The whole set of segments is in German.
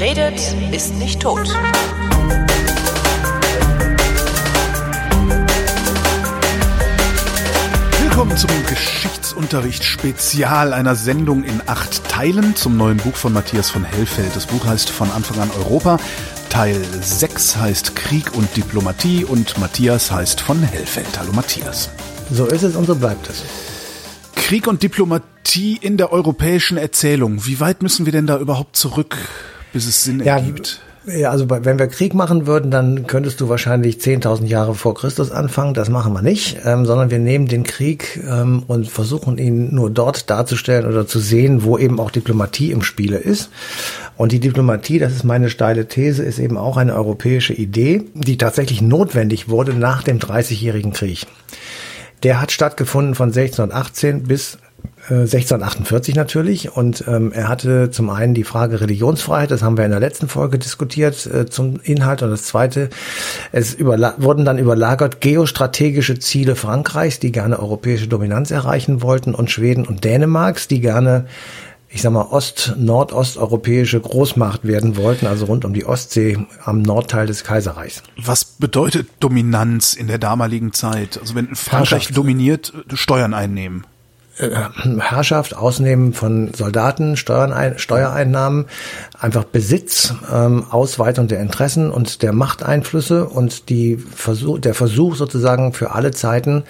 Wer redet, ist nicht tot. Willkommen zum Geschichtsunterricht Spezial einer Sendung in acht Teilen zum neuen Buch von Matthias von Hellfeld. Das Buch heißt Von Anfang an Europa. Teil 6 heißt Krieg und Diplomatie und Matthias heißt von Hellfeld. Hallo Matthias. So ist es und so bleibt es. Krieg und Diplomatie in der europäischen Erzählung. Wie weit müssen wir denn da überhaupt zurück, bis es Sinn ja, ergibt? Ja, also wenn wir Krieg machen würden, dann könntest du wahrscheinlich 10.000 Jahre vor Christus anfangen. Das machen wir nicht, ähm, sondern wir nehmen den Krieg ähm, und versuchen ihn nur dort darzustellen oder zu sehen, wo eben auch Diplomatie im Spiele ist. Und die Diplomatie, das ist meine steile These, ist eben auch eine europäische Idee, die tatsächlich notwendig wurde nach dem Dreißigjährigen Krieg. Der hat stattgefunden von 1618 bis 1648 natürlich und ähm, er hatte zum einen die Frage Religionsfreiheit, das haben wir in der letzten Folge diskutiert äh, zum Inhalt und das zweite, es wurden dann überlagert geostrategische Ziele Frankreichs, die gerne europäische Dominanz erreichen wollten und Schweden und Dänemarks, die gerne ich sag mal, ost-, nordosteuropäische Großmacht werden wollten, also rund um die Ostsee am Nordteil des Kaiserreichs. Was bedeutet Dominanz in der damaligen Zeit? Also wenn Frankreich dominiert, Steuern einnehmen. Äh, Herrschaft, Ausnehmen von Soldaten, Steuern, Steuereinnahmen, einfach Besitz, ähm, Ausweitung der Interessen und der Machteinflüsse und die Versuch, der Versuch sozusagen für alle Zeiten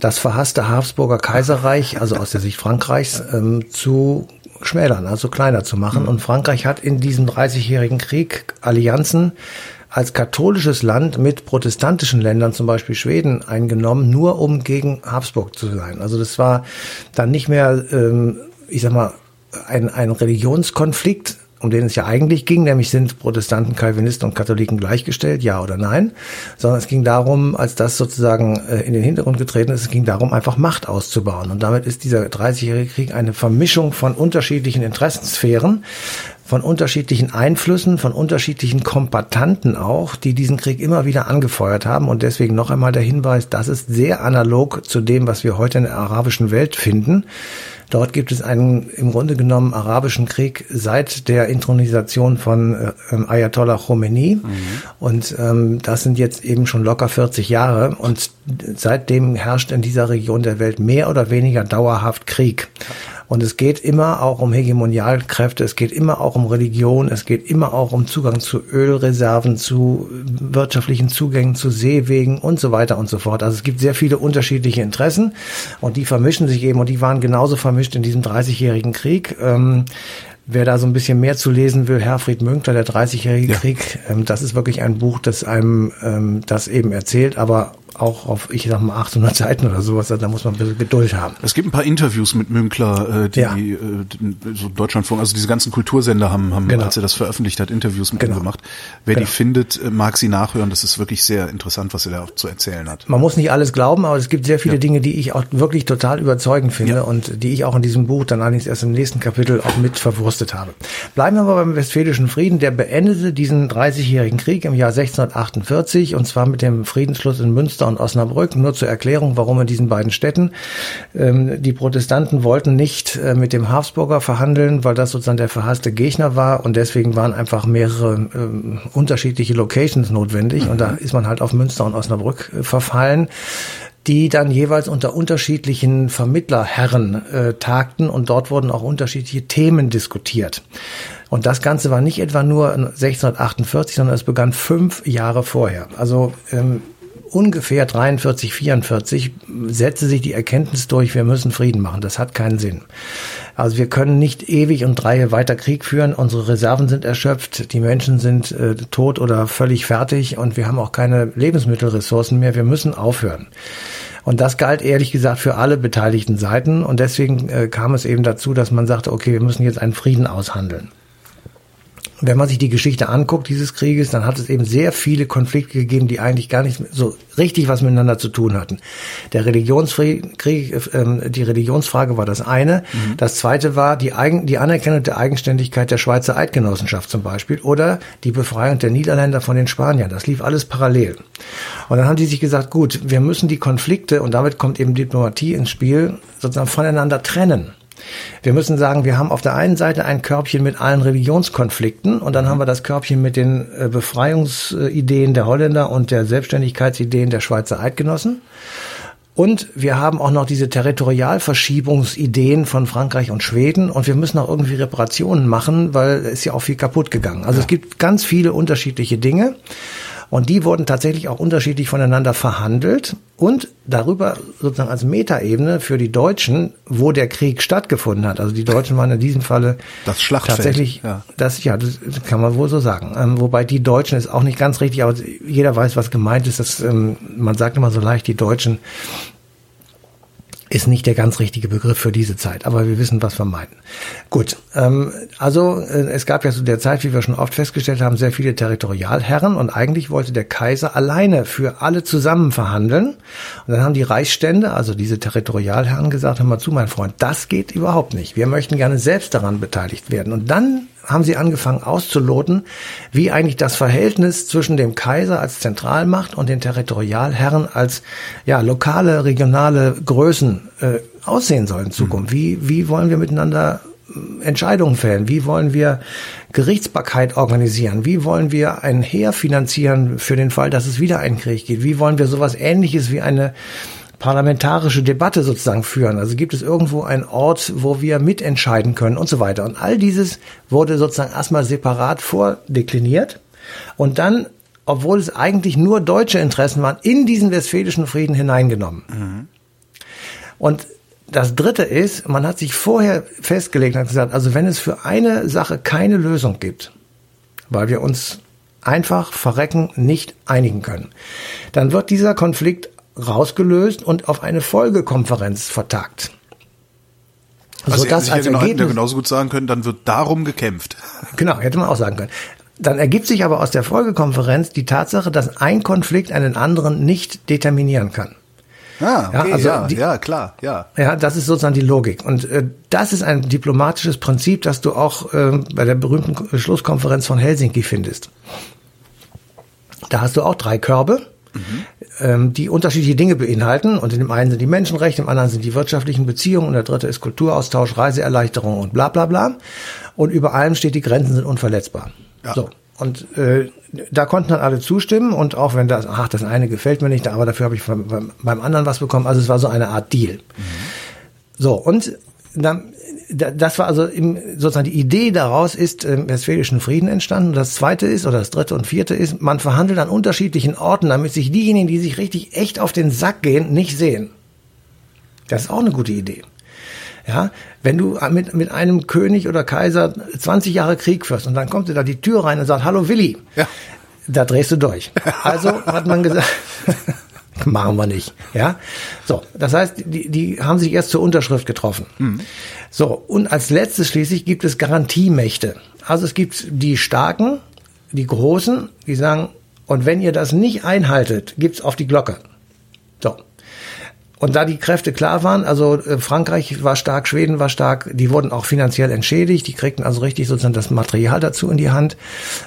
das verhasste Habsburger Kaiserreich, also aus der Sicht Frankreichs, ähm, zu schmälern, also kleiner zu machen. Mhm. Und Frankreich hat in diesem 30-jährigen Krieg Allianzen als katholisches Land mit protestantischen Ländern, zum Beispiel Schweden, eingenommen, nur um gegen Habsburg zu sein. Also das war dann nicht mehr, ähm, ich sag mal, ein, ein Religionskonflikt, um den es ja eigentlich ging, nämlich sind Protestanten, Calvinisten und Katholiken gleichgestellt, ja oder nein, sondern es ging darum, als das sozusagen äh, in den Hintergrund getreten ist, es ging darum, einfach Macht auszubauen. Und damit ist dieser 30-jährige Krieg eine Vermischung von unterschiedlichen Interessensphären, von unterschiedlichen Einflüssen, von unterschiedlichen Kombatanten auch, die diesen Krieg immer wieder angefeuert haben. Und deswegen noch einmal der Hinweis, das ist sehr analog zu dem, was wir heute in der arabischen Welt finden. Dort gibt es einen im Grunde genommen arabischen Krieg seit der Intronisation von äh, Ayatollah Khomeini. Mhm. Und ähm, das sind jetzt eben schon locker 40 Jahre. Und seitdem herrscht in dieser Region der Welt mehr oder weniger dauerhaft Krieg. Und es geht immer auch um Hegemonialkräfte, es geht immer auch um Religion, es geht immer auch um Zugang zu Ölreserven, zu wirtschaftlichen Zugängen, zu Seewegen und so weiter und so fort. Also es gibt sehr viele unterschiedliche Interessen und die vermischen sich eben und die waren genauso vermischt in diesem 30-jährigen Krieg. Ähm, Wer da so ein bisschen mehr zu lesen will, Herfried Münkler, der 30-jährige ja. Krieg, ähm, das ist wirklich ein Buch, das einem ähm, das eben erzählt, aber auch auf, ich sag mal, 800 Seiten oder sowas, da muss man ein bisschen Geduld haben. Es gibt ein paar Interviews mit Münkler, äh, die, ja. äh, so Deutschlandfunk, also diese ganzen Kultursender haben, haben genau. als er das veröffentlicht hat, Interviews mit genau. ihm gemacht. Wer genau. die findet, äh, mag sie nachhören. Das ist wirklich sehr interessant, was er da zu erzählen hat. Man muss nicht alles glauben, aber es gibt sehr viele ja. Dinge, die ich auch wirklich total überzeugend finde ja. und die ich auch in diesem Buch dann allerdings erst im nächsten Kapitel auch mit verwurstet habe. Bleiben wir aber beim Westfälischen Frieden. Der beendete diesen 30-jährigen Krieg im Jahr 1648 und zwar mit dem Friedensschluss in Münster Münster und Osnabrück. Nur zur Erklärung, warum in diesen beiden Städten. Ähm, die Protestanten wollten nicht äh, mit dem Habsburger verhandeln, weil das sozusagen der verhasste Gegner war und deswegen waren einfach mehrere ähm, unterschiedliche Locations notwendig und da ist man halt auf Münster und Osnabrück äh, verfallen die dann jeweils unter unterschiedlichen Vermittlerherren äh, tagten und dort wurden auch unterschiedliche Themen diskutiert. Und das Ganze war nicht etwa nur 1648, sondern es begann fünf Jahre vorher. Also ähm, ungefähr 43, 44 setze sich die Erkenntnis durch, wir müssen Frieden machen. Das hat keinen Sinn. Also wir können nicht ewig und drei weiter Krieg führen. Unsere Reserven sind erschöpft, die Menschen sind äh, tot oder völlig fertig und wir haben auch keine Lebensmittelressourcen mehr. Wir müssen aufhören. Und das galt ehrlich gesagt für alle beteiligten Seiten. Und deswegen äh, kam es eben dazu, dass man sagte, okay, wir müssen jetzt einen Frieden aushandeln wenn man sich die Geschichte anguckt dieses Krieges, dann hat es eben sehr viele Konflikte gegeben, die eigentlich gar nicht so richtig was miteinander zu tun hatten. Der Religionskrieg, äh, die Religionsfrage war das eine. Mhm. Das zweite war die, Eigen, die Anerkennung der Eigenständigkeit der Schweizer Eidgenossenschaft zum Beispiel oder die Befreiung der Niederländer von den Spaniern. Das lief alles parallel. Und dann haben die sich gesagt, gut, wir müssen die Konflikte, und damit kommt eben Diplomatie ins Spiel, sozusagen voneinander trennen. Wir müssen sagen, wir haben auf der einen Seite ein Körbchen mit allen Religionskonflikten und dann haben wir das Körbchen mit den äh, Befreiungsideen der Holländer und der Selbstständigkeitsideen der Schweizer Eidgenossen. Und wir haben auch noch diese Territorialverschiebungsideen von Frankreich und Schweden und wir müssen auch irgendwie Reparationen machen, weil es ja auch viel kaputt gegangen. Also ja. es gibt ganz viele unterschiedliche Dinge. Und die wurden tatsächlich auch unterschiedlich voneinander verhandelt und darüber sozusagen als Metaebene für die Deutschen, wo der Krieg stattgefunden hat. Also die Deutschen waren in diesem Falle das Schlachtfeld. Tatsächlich, ja. das ja, das kann man wohl so sagen. Ähm, wobei die Deutschen ist auch nicht ganz richtig, aber jeder weiß, was gemeint ist. Dass, ähm, man sagt immer so leicht, die Deutschen ist nicht der ganz richtige Begriff für diese Zeit, aber wir wissen, was wir meinen. Gut, ähm, also äh, es gab ja zu der Zeit, wie wir schon oft festgestellt haben, sehr viele Territorialherren und eigentlich wollte der Kaiser alleine für alle zusammen verhandeln. Und dann haben die Reichsstände, also diese Territorialherren, gesagt, hör mal zu, mein Freund, das geht überhaupt nicht. Wir möchten gerne selbst daran beteiligt werden. Und dann haben sie angefangen auszuloten, wie eigentlich das Verhältnis zwischen dem Kaiser als Zentralmacht und den Territorialherren als ja lokale, regionale Größen äh, aussehen soll in Zukunft. Mhm. Wie, wie wollen wir miteinander äh, Entscheidungen fällen? Wie wollen wir Gerichtsbarkeit organisieren? Wie wollen wir ein Heer finanzieren für den Fall, dass es wieder einen Krieg gibt? Wie wollen wir sowas ähnliches wie eine parlamentarische Debatte sozusagen führen. Also gibt es irgendwo einen Ort, wo wir mitentscheiden können und so weiter. Und all dieses wurde sozusagen erstmal separat vordekliniert und dann, obwohl es eigentlich nur deutsche Interessen waren, in diesen westfälischen Frieden hineingenommen. Mhm. Und das dritte ist, man hat sich vorher festgelegt und gesagt, also wenn es für eine Sache keine Lösung gibt, weil wir uns einfach verrecken nicht einigen können, dann wird dieser Konflikt rausgelöst und auf eine Folgekonferenz vertagt. Also, das als genau, Ergebnis, genauso gut sagen können, dann wird darum gekämpft. Genau, hätte man auch sagen können. Dann ergibt sich aber aus der Folgekonferenz die Tatsache, dass ein Konflikt einen anderen nicht determinieren kann. Ah, okay, ja, also ja, die, ja, klar, ja. Ja, das ist sozusagen die Logik. Und äh, das ist ein diplomatisches Prinzip, das du auch äh, bei der berühmten Schlusskonferenz von Helsinki findest. Da hast du auch drei Körbe mhm. Ähm, die unterschiedliche Dinge beinhalten. Und in dem einen sind die Menschenrechte, im anderen sind die wirtschaftlichen Beziehungen und der dritte ist Kulturaustausch, Reiseerleichterung und bla bla bla. Und über allem steht, die Grenzen sind unverletzbar. Ja. So. Und äh, da konnten dann alle zustimmen und auch wenn das, ach, das eine gefällt mir nicht, aber dafür habe ich beim, beim anderen was bekommen. Also es war so eine Art Deal. Mhm. So, und dann das war also im, sozusagen die Idee daraus ist im Westfälischen Frieden entstanden. Das zweite ist, oder das dritte und vierte ist, man verhandelt an unterschiedlichen Orten, damit sich diejenigen, die sich richtig echt auf den Sack gehen, nicht sehen. Das ist auch eine gute Idee. Ja, wenn du mit, mit einem König oder Kaiser 20 Jahre Krieg führst und dann kommt da die Tür rein und sagt, hallo Willi, ja. da drehst du durch. Also hat man gesagt, Machen wir nicht. Ja. So, das heißt, die, die haben sich erst zur Unterschrift getroffen. Mhm. So, und als letztes schließlich gibt es Garantiemächte. Also es gibt die Starken, die Großen, die sagen, und wenn ihr das nicht einhaltet, gibt's auf die Glocke. So. Und da die Kräfte klar waren, also äh, Frankreich war stark, Schweden war stark, die wurden auch finanziell entschädigt, die kriegten also richtig sozusagen das Material dazu in die Hand.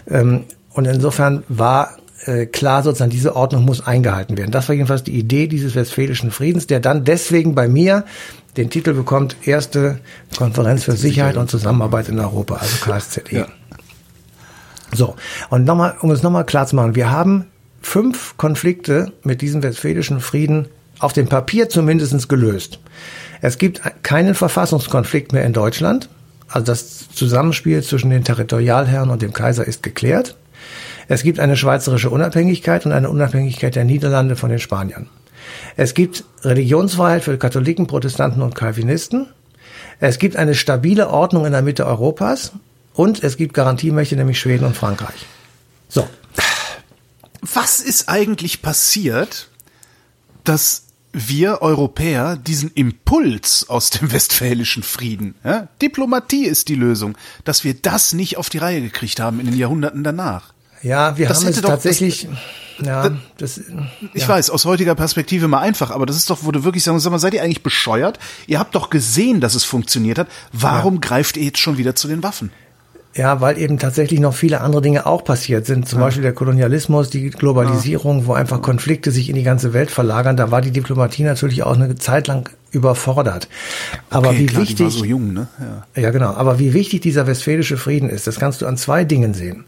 Ähm, und insofern war äh, klar sozusagen, diese Ordnung muss eingehalten werden. Das war jedenfalls die Idee dieses Westfälischen Friedens, der dann deswegen bei mir den Titel bekommt, erste Konferenz für Sicherheit und Zusammenarbeit in Europa, also KSZE. Ja. So, und nochmal, um es nochmal klar zu machen, wir haben fünf Konflikte mit diesem Westfälischen Frieden auf dem Papier zumindest gelöst. Es gibt keinen Verfassungskonflikt mehr in Deutschland. Also das Zusammenspiel zwischen den Territorialherren und dem Kaiser ist geklärt. Es gibt eine schweizerische Unabhängigkeit und eine Unabhängigkeit der Niederlande von den Spaniern. Es gibt Religionsfreiheit für Katholiken, Protestanten und Calvinisten. Es gibt eine stabile Ordnung in der Mitte Europas und es gibt Garantiemächte, nämlich Schweden und Frankreich. So. Was ist eigentlich passiert, dass wir Europäer diesen Impuls aus dem westfälischen Frieden, ja, Diplomatie ist die Lösung, dass wir das nicht auf die Reihe gekriegt haben in den Jahrhunderten danach? Ja, wir das haben es doch, tatsächlich. Das, ja, das, ich ja. weiß, aus heutiger Perspektive mal einfach, aber das ist doch, wo du wirklich sagen, sag mal, seid ihr eigentlich bescheuert? Ihr habt doch gesehen, dass es funktioniert hat. Warum ja. greift ihr jetzt schon wieder zu den Waffen? Ja, weil eben tatsächlich noch viele andere Dinge auch passiert sind. Zum ja. Beispiel der Kolonialismus, die Globalisierung, wo einfach Konflikte sich in die ganze Welt verlagern. Da war die Diplomatie natürlich auch eine Zeit lang überfordert. Aber okay, wie klar, wichtig, so jung, ne? ja. ja genau. Aber wie wichtig dieser westfälische Frieden ist, das kannst du an zwei Dingen sehen.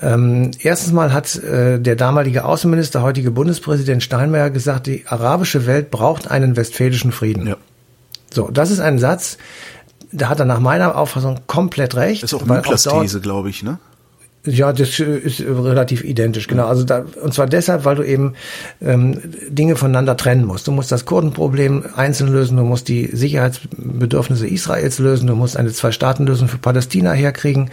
Ähm, erstens mal hat äh, der damalige Außenminister, heutige Bundespräsident Steinmeier gesagt, die arabische Welt braucht einen westfälischen Frieden. Ja. So, das ist ein Satz, da hat er nach meiner Auffassung komplett recht. Das ist auch Niklas These, glaube ich, ne? Ja, das ist relativ identisch, genau. Also da, und zwar deshalb, weil du eben ähm, Dinge voneinander trennen musst. Du musst das Kurdenproblem einzeln lösen, du musst die Sicherheitsbedürfnisse Israels lösen, du musst eine Zwei-Staaten-Lösung für Palästina herkriegen,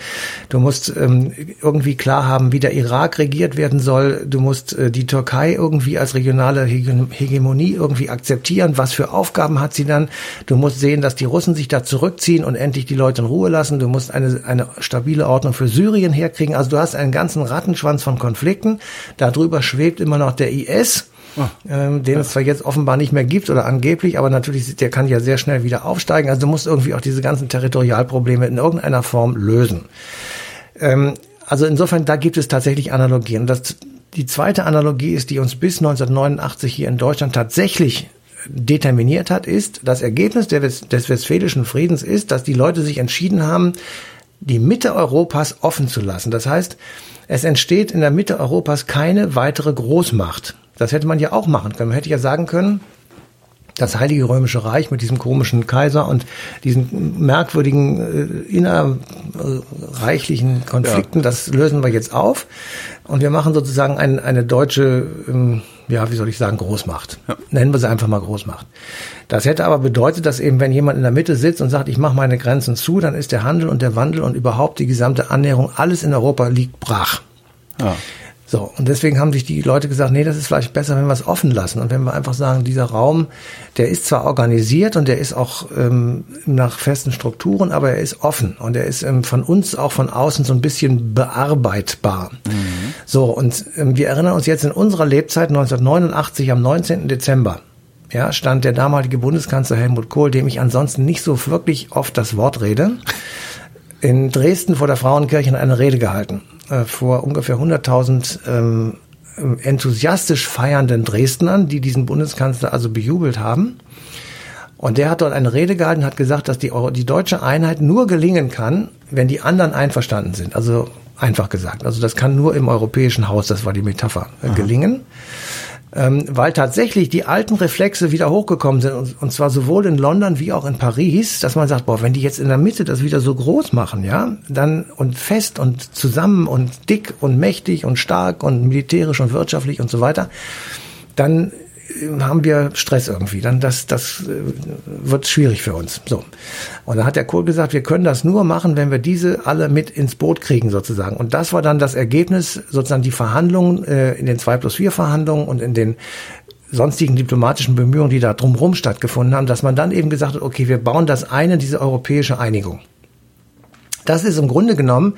du musst ähm, irgendwie klar haben, wie der Irak regiert werden soll, du musst äh, die Türkei irgendwie als regionale Hegemonie irgendwie akzeptieren, was für Aufgaben hat sie dann, du musst sehen, dass die Russen sich da zurückziehen und endlich die Leute in Ruhe lassen, du musst eine, eine stabile Ordnung für Syrien herkriegen, also du hast einen ganzen Rattenschwanz von Konflikten. Darüber schwebt immer noch der IS. Oh. Ähm, den ja. es zwar jetzt offenbar nicht mehr gibt oder angeblich, aber natürlich, der kann ja sehr schnell wieder aufsteigen. Also du musst irgendwie auch diese ganzen Territorialprobleme in irgendeiner Form lösen. Ähm, also insofern, da gibt es tatsächlich Analogien. Das, die zweite Analogie ist, die uns bis 1989 hier in Deutschland tatsächlich determiniert hat, ist, das Ergebnis des, des Westfälischen Friedens ist, dass die Leute sich entschieden haben, die Mitte Europas offen zu lassen. Das heißt, es entsteht in der Mitte Europas keine weitere Großmacht. Das hätte man ja auch machen können. Man hätte ja sagen können, das Heilige Römische Reich mit diesem komischen Kaiser und diesen merkwürdigen äh, innerreichlichen Konflikten, ja. das lösen wir jetzt auf und wir machen sozusagen ein, eine deutsche ähm, ja, wie soll ich sagen, Großmacht. Ja. Nennen wir sie einfach mal Großmacht. Das hätte aber bedeutet, dass eben, wenn jemand in der Mitte sitzt und sagt, ich mache meine Grenzen zu, dann ist der Handel und der Wandel und überhaupt die gesamte Annäherung, alles in Europa liegt brach. Ja. So, und deswegen haben sich die Leute gesagt, nee, das ist vielleicht besser, wenn wir es offen lassen und wenn wir einfach sagen, dieser Raum, der ist zwar organisiert und der ist auch ähm, nach festen Strukturen, aber er ist offen und er ist ähm, von uns auch von außen so ein bisschen bearbeitbar. Mhm. So, und ähm, wir erinnern uns jetzt in unserer Lebzeit 1989 am 19. Dezember. Ja, stand der damalige Bundeskanzler Helmut Kohl, dem ich ansonsten nicht so wirklich oft das Wort rede, in Dresden vor der Frauenkirche eine Rede gehalten äh, vor ungefähr 100.000 ähm, enthusiastisch feiernden Dresdnern, die diesen Bundeskanzler also bejubelt haben. Und der hat dort eine Rede gehalten, hat gesagt, dass die, die deutsche Einheit nur gelingen kann, wenn die anderen einverstanden sind. Also einfach gesagt. Also das kann nur im europäischen Haus, das war die Metapher, äh, gelingen ähm, weil tatsächlich die alten Reflexe wieder hochgekommen sind und, und zwar sowohl in London wie auch in Paris, dass man sagt, boah, wenn die jetzt in der Mitte das wieder so groß machen, ja, dann und fest und zusammen und dick und mächtig und stark und militärisch und wirtschaftlich und so weiter, dann haben wir Stress irgendwie. Dann das, das äh, wird schwierig für uns. So. Und dann hat der Kohl gesagt, wir können das nur machen, wenn wir diese alle mit ins Boot kriegen sozusagen. Und das war dann das Ergebnis, sozusagen die Verhandlungen äh, in den 2 plus 4 Verhandlungen und in den sonstigen diplomatischen Bemühungen, die da drumherum stattgefunden haben, dass man dann eben gesagt hat, okay, wir bauen das eine, diese europäische Einigung. Das ist im Grunde genommen,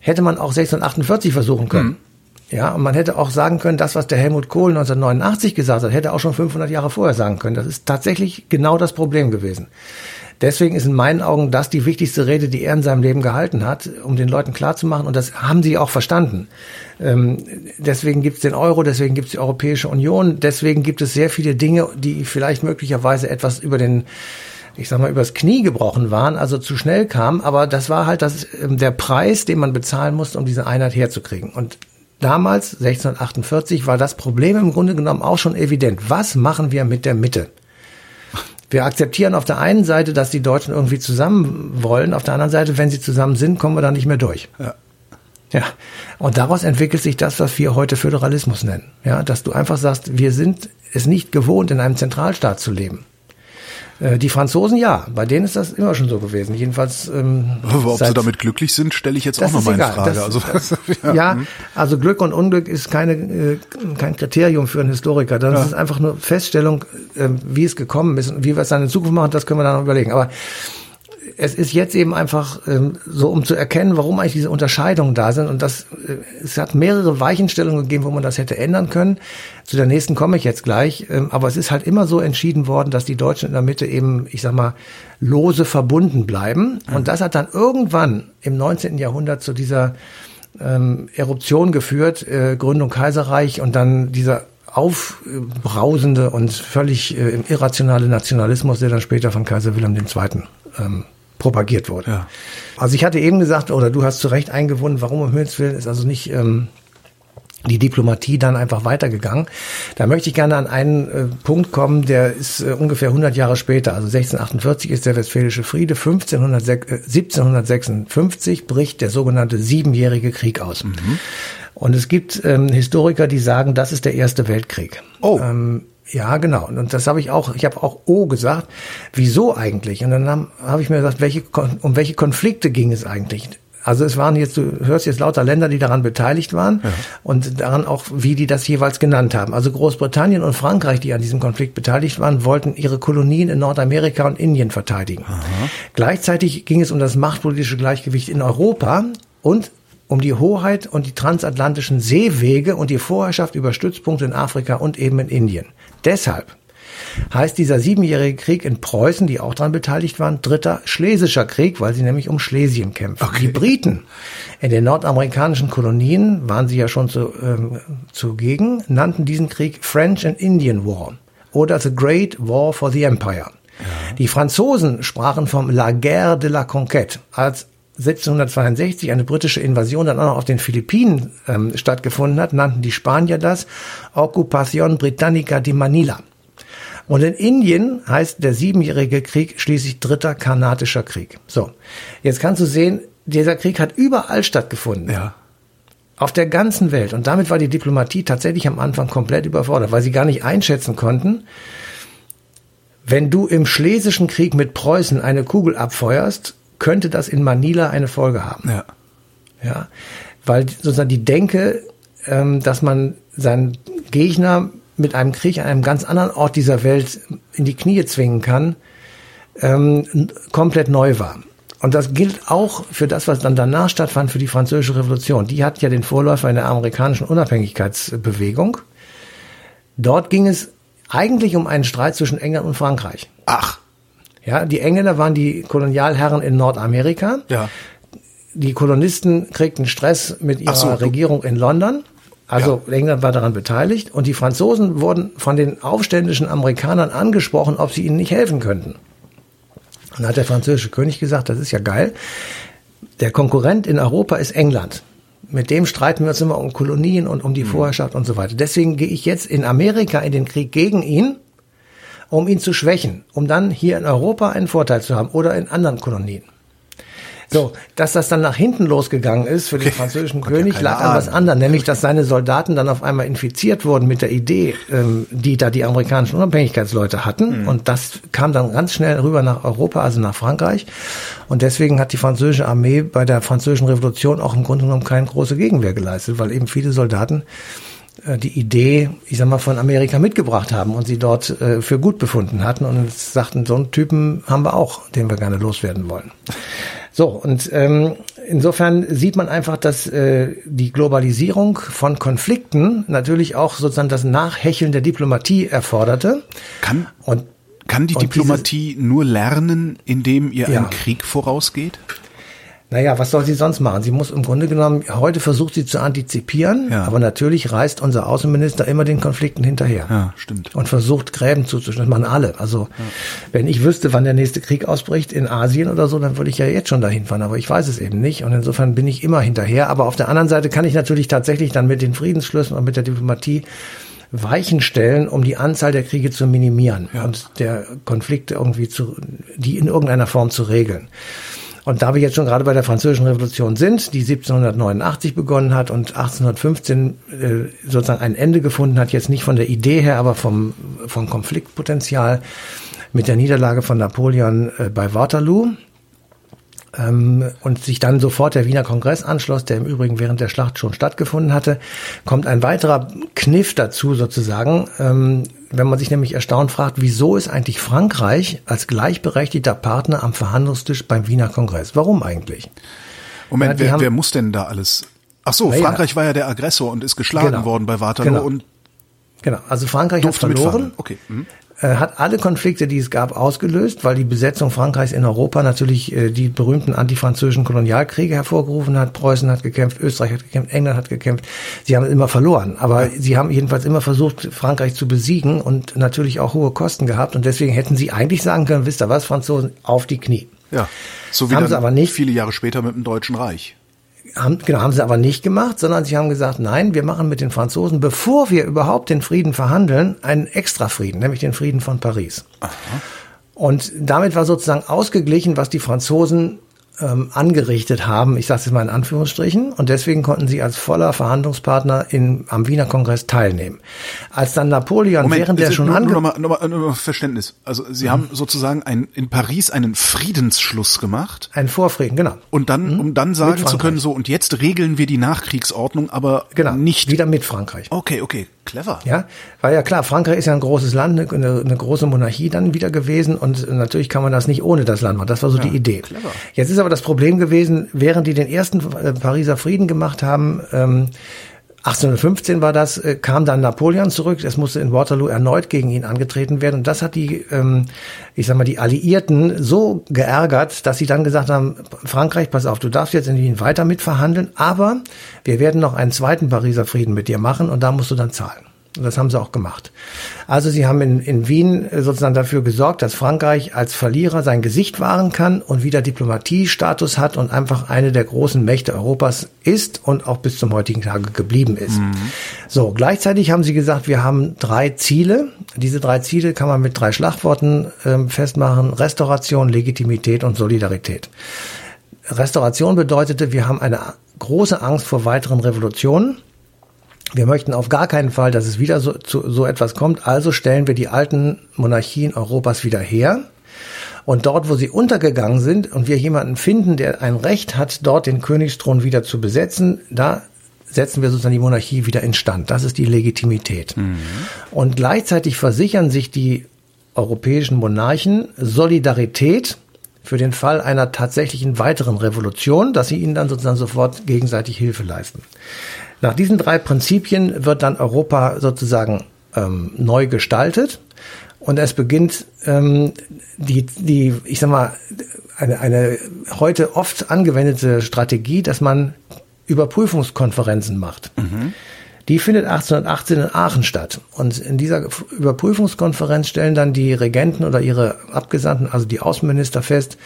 hätte man auch 1648 versuchen können. Mhm. Ja, und man hätte auch sagen können, das, was der Helmut Kohl 1989 gesagt hat, hätte auch schon 500 Jahre vorher sagen können. Das ist tatsächlich genau das Problem gewesen. Deswegen ist in meinen Augen das die wichtigste Rede, die er in seinem Leben gehalten hat, um den Leuten klarzumachen. Und das haben sie auch verstanden. Ähm, deswegen gibt es den Euro, deswegen gibt es die Europäische Union, deswegen gibt es sehr viele Dinge, die vielleicht möglicherweise etwas über den ich sag mal, übers Knie gebrochen waren, also zu schnell kamen, aber das war halt das, ähm, der Preis, den man bezahlen musste, um diese Einheit herzukriegen. Und damals, 1648, war das Problem im Grunde genommen auch schon evident. Was machen wir mit der Mitte? Wir akzeptieren auf der einen Seite, dass die Deutschen irgendwie zusammen wollen, auf der anderen Seite, wenn sie zusammen sind, kommen wir da nicht mehr durch. Ja. Ja, und daraus entwickelt sich das, was wir heute Föderalismus nennen. Ja, dass du einfach sagst, wir sind es nicht gewohnt, in einem Zentralstaat zu leben. Äh, die Franzosen ja, bei denen ist das immer schon so gewesen. Jedenfalls. Ähm, Aber ob sie damit glücklich sind, stelle ich jetzt auch noch mal in Frage. Das, also, das, ja, ja, also Glück und Unglück ist keine, äh, kein Kriterium für einen Historiker. Das ja. ist einfach nur Feststellung, äh, wie es gekommen ist und wie wir es dann in Zukunft machen, das können wir dann noch überlegen. Aber es ist jetzt eben einfach ähm, so, um zu erkennen, warum eigentlich diese Unterscheidungen da sind. Und das, äh, es hat mehrere Weichenstellungen gegeben, wo man das hätte ändern können. Zu der nächsten komme ich jetzt gleich. Ähm, aber es ist halt immer so entschieden worden, dass die Deutschen in der Mitte eben, ich sag mal, lose verbunden bleiben. Und das hat dann irgendwann im 19. Jahrhundert zu dieser ähm, Eruption geführt, äh, Gründung Kaiserreich und dann dieser aufbrausende und völlig äh, irrationale Nationalismus, der dann später von Kaiser Wilhelm II. Ähm, propagiert wurde. Ja. Also ich hatte eben gesagt, oder du hast zu Recht eingewonnen, warum um Himmels Willen ist also nicht ähm, die Diplomatie dann einfach weitergegangen. Da möchte ich gerne an einen äh, Punkt kommen, der ist äh, ungefähr 100 Jahre später, also 1648 ist der Westfälische Friede, 1506, äh, 1756 bricht der sogenannte Siebenjährige Krieg aus. Mhm. Und es gibt ähm, Historiker, die sagen, das ist der Erste Weltkrieg. Oh. Ähm, ja, genau. Und das habe ich auch, ich habe auch O gesagt. Wieso eigentlich? Und dann habe hab ich mir gesagt, welche, um welche Konflikte ging es eigentlich? Also es waren jetzt, du hörst jetzt lauter Länder, die daran beteiligt waren ja. und daran auch, wie die das jeweils genannt haben. Also Großbritannien und Frankreich, die an diesem Konflikt beteiligt waren, wollten ihre Kolonien in Nordamerika und Indien verteidigen. Aha. Gleichzeitig ging es um das machtpolitische Gleichgewicht in Europa und um die Hoheit und die transatlantischen Seewege und die Vorherrschaft über Stützpunkte in Afrika und eben in Indien. Deshalb heißt dieser siebenjährige Krieg in Preußen, die auch daran beteiligt waren, dritter Schlesischer Krieg, weil sie nämlich um Schlesien kämpfen. Okay. Die Briten in den nordamerikanischen Kolonien waren sie ja schon zu, ähm, zugegen, nannten diesen Krieg French and Indian War oder The Great War for the Empire. Ja. Die Franzosen sprachen vom La Guerre de la Conquête als 1762 eine britische Invasion dann auch noch auf den Philippinen ähm, stattgefunden hat, nannten die Spanier das Ocupación Britannica de Manila. Und in Indien heißt der siebenjährige Krieg schließlich dritter Karnatischer Krieg. So, jetzt kannst du sehen, dieser Krieg hat überall stattgefunden. Ja. Auf der ganzen Welt. Und damit war die Diplomatie tatsächlich am Anfang komplett überfordert, weil sie gar nicht einschätzen konnten, wenn du im Schlesischen Krieg mit Preußen eine Kugel abfeuerst, könnte das in Manila eine Folge haben. Ja. Ja, weil sozusagen die Denke, ähm, dass man seinen Gegner mit einem Krieg an einem ganz anderen Ort dieser Welt in die Knie zwingen kann, ähm, komplett neu war. Und das gilt auch für das, was dann danach stattfand, für die Französische Revolution. Die hat ja den Vorläufer in der amerikanischen Unabhängigkeitsbewegung. Dort ging es eigentlich um einen Streit zwischen England und Frankreich. Ach. Ja, die Engländer waren die Kolonialherren in Nordamerika. Ja. Die Kolonisten kriegten Stress mit ihrer so, Regierung in London. Also ja. England war daran beteiligt und die Franzosen wurden von den aufständischen Amerikanern angesprochen, ob sie ihnen nicht helfen könnten. Und dann hat der französische König gesagt, das ist ja geil. Der Konkurrent in Europa ist England. Mit dem streiten wir uns immer um Kolonien und um die mhm. Vorherrschaft und so weiter. Deswegen gehe ich jetzt in Amerika in den Krieg gegen ihn um ihn zu schwächen, um dann hier in Europa einen Vorteil zu haben oder in anderen Kolonien. So, dass das dann nach hinten losgegangen ist für den französischen König, ja lag an was anderem, nämlich dass seine Soldaten dann auf einmal infiziert wurden mit der Idee, ähm, die da die amerikanischen Unabhängigkeitsleute hatten. Mhm. Und das kam dann ganz schnell rüber nach Europa, also nach Frankreich. Und deswegen hat die französische Armee bei der französischen Revolution auch im Grunde genommen keine große Gegenwehr geleistet, weil eben viele Soldaten die Idee, ich sag mal, von Amerika mitgebracht haben und sie dort äh, für gut befunden hatten und sagten, so einen Typen haben wir auch, den wir gerne loswerden wollen. So, und ähm, insofern sieht man einfach, dass äh, die Globalisierung von Konflikten natürlich auch sozusagen das Nachhecheln der Diplomatie erforderte. Kann, und, kann die Diplomatie dieses, nur lernen, indem ihr ja. einen Krieg vorausgeht? Naja, was soll sie sonst machen? Sie muss im Grunde genommen, heute versucht sie zu antizipieren, ja. aber natürlich reist unser Außenminister immer den Konflikten hinterher. Ja, stimmt. Und versucht Gräben zuzuschneiden. Das machen alle. Also, ja. wenn ich wüsste, wann der nächste Krieg ausbricht in Asien oder so, dann würde ich ja jetzt schon dahin fahren, aber ich weiß es eben nicht. Und insofern bin ich immer hinterher. Aber auf der anderen Seite kann ich natürlich tatsächlich dann mit den Friedensschlüssen und mit der Diplomatie Weichen stellen, um die Anzahl der Kriege zu minimieren ja. und der Konflikte irgendwie zu, die in irgendeiner Form zu regeln. Und da wir jetzt schon gerade bei der Französischen Revolution sind, die 1789 begonnen hat und 1815 äh, sozusagen ein Ende gefunden hat, jetzt nicht von der Idee her, aber vom, vom Konfliktpotenzial mit der Niederlage von Napoleon äh, bei Waterloo, und sich dann sofort der Wiener Kongress anschloss, der im Übrigen während der Schlacht schon stattgefunden hatte, kommt ein weiterer Kniff dazu sozusagen, ähm, wenn man sich nämlich erstaunt fragt, wieso ist eigentlich Frankreich als gleichberechtigter Partner am Verhandlungstisch beim Wiener Kongress? Warum eigentlich? Moment, ja, wer, wer muss denn da alles? Ach so, Frankreich ja, war ja der Aggressor und ist geschlagen genau, worden bei Waterloo genau. und Genau, also Frankreich hat verloren. Okay. Mhm. Äh, hat alle Konflikte, die es gab, ausgelöst, weil die Besetzung Frankreichs in Europa natürlich äh, die berühmten antifranzösischen Kolonialkriege hervorgerufen hat. Preußen hat gekämpft, Österreich hat gekämpft, England hat gekämpft. Sie haben immer verloren, aber ja. sie haben jedenfalls immer versucht, Frankreich zu besiegen und natürlich auch hohe Kosten gehabt. Und deswegen hätten sie eigentlich sagen können, wisst ihr was, Franzosen, auf die Knie. Ja, so wie haben sie aber nicht. viele Jahre später mit dem Deutschen Reich haben, genau, haben sie aber nicht gemacht, sondern sie haben gesagt, nein, wir machen mit den Franzosen, bevor wir überhaupt den Frieden verhandeln, einen Extrafrieden, nämlich den Frieden von Paris. Aha. Und damit war sozusagen ausgeglichen, was die Franzosen ähm, angerichtet haben, ich sage es mal in Anführungsstrichen, und deswegen konnten sie als voller Verhandlungspartner in, am Wiener Kongress teilnehmen. Als dann Napoleon Moment, während der schon nur, nur, mal, nur, mal, nur mal Verständnis. Also Sie mhm. haben sozusagen ein, in Paris einen Friedensschluss gemacht. Ein Vorfrieden, genau. Und dann, mhm. um dann sagen zu können, so und jetzt regeln wir die Nachkriegsordnung, aber genau, nicht wieder mit Frankreich. Okay, okay, clever. Ja, weil ja klar, Frankreich ist ja ein großes Land, eine, eine große Monarchie dann wieder gewesen und natürlich kann man das nicht ohne das Land machen. Das war so ja, die Idee. Clever. Jetzt ist aber das Problem gewesen, während die den ersten äh, Pariser Frieden gemacht haben, ähm, 1815 war das, äh, kam dann Napoleon zurück. Es musste in Waterloo erneut gegen ihn angetreten werden. Und das hat die, ähm, ich sag mal, die Alliierten so geärgert, dass sie dann gesagt haben, Frankreich, pass auf, du darfst jetzt in Wien weiter mitverhandeln, aber wir werden noch einen zweiten Pariser Frieden mit dir machen und da musst du dann zahlen. Und das haben sie auch gemacht. Also sie haben in, in Wien äh, sozusagen dafür gesorgt, dass Frankreich als Verlierer sein Gesicht wahren kann und wieder Diplomatiestatus hat und einfach eine der großen Mächte Europas ist und auch bis zum heutigen Tage geblieben ist. Mhm. So, gleichzeitig haben sie gesagt, wir haben drei Ziele. Diese drei Ziele kann man mit drei Schlagworten äh, festmachen. Restauration, Legitimität und Solidarität. Restauration bedeutete, wir haben eine große Angst vor weiteren Revolutionen. Wir möchten auf gar keinen Fall, dass es wieder so, zu so etwas kommt. Also stellen wir die alten Monarchien Europas wieder her. Und dort, wo sie untergegangen sind und wir jemanden finden, der ein Recht hat, dort den Königsthron wieder zu besetzen, da setzen wir sozusagen die Monarchie wieder instand. Das ist die Legitimität. Mhm. Und gleichzeitig versichern sich die europäischen Monarchen Solidarität für den Fall einer tatsächlichen weiteren Revolution, dass sie ihnen dann sozusagen sofort gegenseitig Hilfe leisten. Nach diesen drei Prinzipien wird dann Europa sozusagen ähm, neu gestaltet und es beginnt ähm, die, die, ich sag mal, eine, eine heute oft angewendete Strategie, dass man Überprüfungskonferenzen macht. Mhm. Die findet 1818 in Aachen statt. Und in dieser Überprüfungskonferenz stellen dann die Regenten oder ihre Abgesandten, also die Außenminister fest,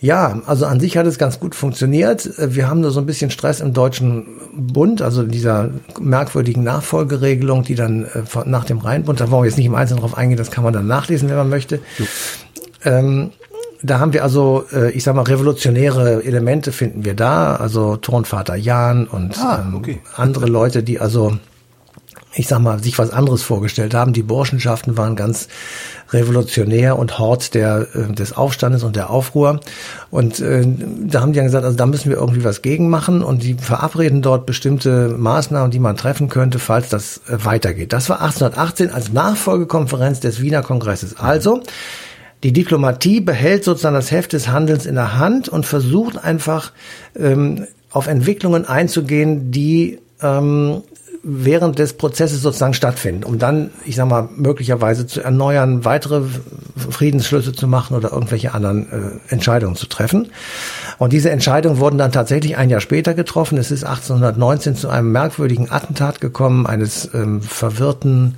ja, also an sich hat es ganz gut funktioniert. Wir haben nur so ein bisschen Stress im Deutschen Bund, also dieser merkwürdigen Nachfolgeregelung, die dann äh, nach dem Rheinbund, da wollen wir jetzt nicht im Einzelnen drauf eingehen, das kann man dann nachlesen, wenn man möchte. Ähm, da haben wir also, äh, ich sag mal, revolutionäre Elemente finden wir da, also Turnvater Jan und ah, ähm, okay. andere Leute, die also ich sag mal, sich was anderes vorgestellt haben. Die Burschenschaften waren ganz revolutionär und Hort der, äh, des Aufstandes und der Aufruhr. Und äh, da haben die dann gesagt, also da müssen wir irgendwie was gegen machen und die verabreden dort bestimmte Maßnahmen, die man treffen könnte, falls das äh, weitergeht. Das war 1818 als Nachfolgekonferenz des Wiener Kongresses. Also, die Diplomatie behält sozusagen das Heft des Handelns in der Hand und versucht einfach ähm, auf Entwicklungen einzugehen, die ähm, während des Prozesses sozusagen stattfinden, um dann, ich sag mal, möglicherweise zu erneuern, weitere Friedensschlüsse zu machen oder irgendwelche anderen äh, Entscheidungen zu treffen. Und diese Entscheidungen wurden dann tatsächlich ein Jahr später getroffen. Es ist 1819 zu einem merkwürdigen Attentat gekommen, eines ähm, verwirrten